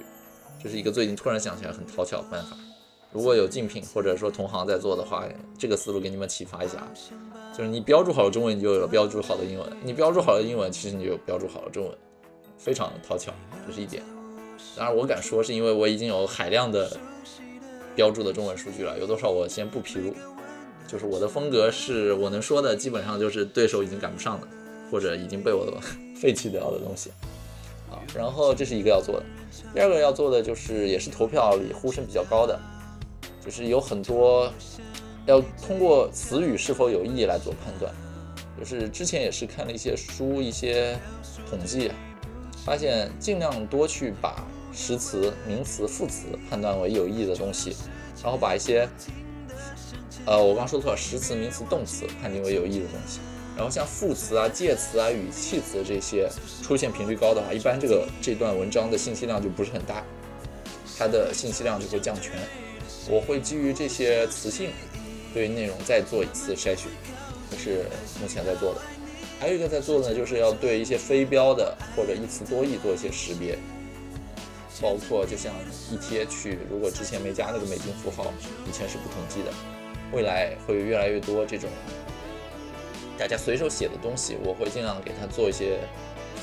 这是一个最近突然想起来很讨巧的办法。如果有竞品或者说同行在做的话，这个思路给你们启发一下。就是你标注好了中文，你就有了标注好的英文；你标注好了英文，其实你就标注好了中文，非常讨巧，这是一点。当然，我敢说是因为我已经有海量的标注的中文数据了，有多少我先不披露。就是我的风格是我能说的，基本上就是对手已经赶不上的，或者已经被我 废弃掉的东西。啊，然后这是一个要做的。第二个要做的就是，也是投票里呼声比较高的，就是有很多要通过词语是否有意义来做判断。就是之前也是看了一些书、一些统计，发现尽量多去把实词、名词、副词判断为有意义的东西，然后把一些呃，我刚说错了，实词、名词、动词判定为有意义的东西。然后像副词啊、介词啊、语气词这些出现频率高的话，一般这个这段文章的信息量就不是很大，它的信息量就会降权。我会基于这些词性对内容再做一次筛选，这是目前在做的。还有一个在做呢，就是要对一些非标的或者一词多义做一些识别，包括就像 ETH，如果之前没加那个美金符号，以前是不统计的，未来会越来越多这种。大家随手写的东西，我会尽量给它做一些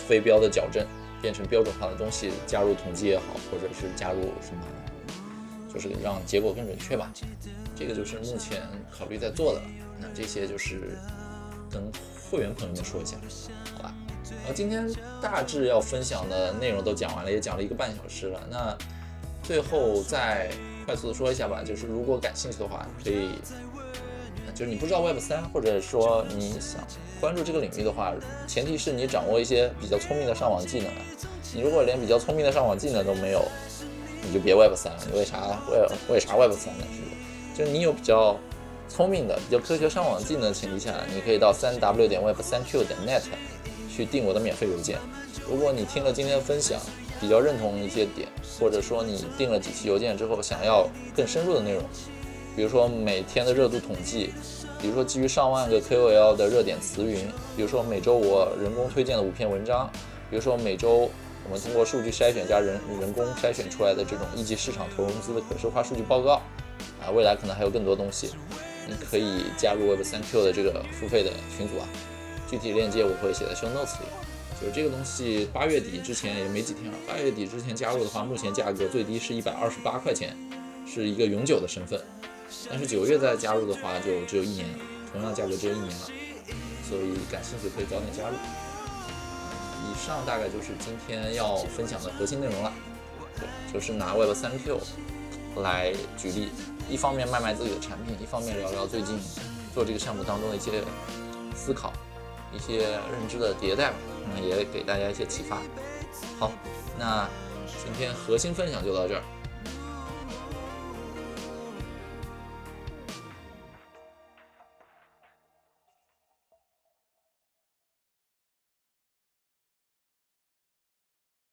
非标的矫正，变成标准化的东西，加入统计也好，或者是加入什么，就是让结果更准确吧。这个就是目前考虑在做的。那这些就是跟会员朋友们说一下，好吧？然后今天大致要分享的内容都讲完了，也讲了一个半小时了。那最后再快速的说一下吧，就是如果感兴趣的话，可以。就是你不知道 Web 三，或者说你想关注这个领域的话，前提是你掌握一些比较聪明的上网技能。你如果连比较聪明的上网技能都没有，你就别 Web 三了。你为啥为为啥 Web 三呢？是不是？就是你有比较聪明的、比较科学上网技能的前提下，你可以到三 W 点 Web 三 Q 点 net 去订我的免费邮件。如果你听了今天的分享，比较认同一些点，或者说你订了几期邮件之后想要更深入的内容。比如说每天的热度统计，比如说基于上万个 KOL 的热点词云，比如说每周我人工推荐的五篇文章，比如说每周我们通过数据筛选加人人工筛选出来的这种一级市场投融资的可视化数据报告，啊，未来可能还有更多东西，你可以加入 Web 三 Q 的这个付费的群组啊，具体链接我会写在 Show Notes 里。就是这个东西，八月底之前也没几天了，八月底之前加入的话，目前价格最低是一百二十八块钱，是一个永久的身份。但是九月再加入的话，就只有一年，同样价格只有一年了，所以感兴趣可以早点加入。以上大概就是今天要分享的核心内容了，对，就是拿 Web 3 Q 来举例，一方面卖卖自己的产品，一方面聊聊最近做这个项目当中的一些思考、一些认知的迭代，嗯，也给大家一些启发。好，那今天核心分享就到这儿。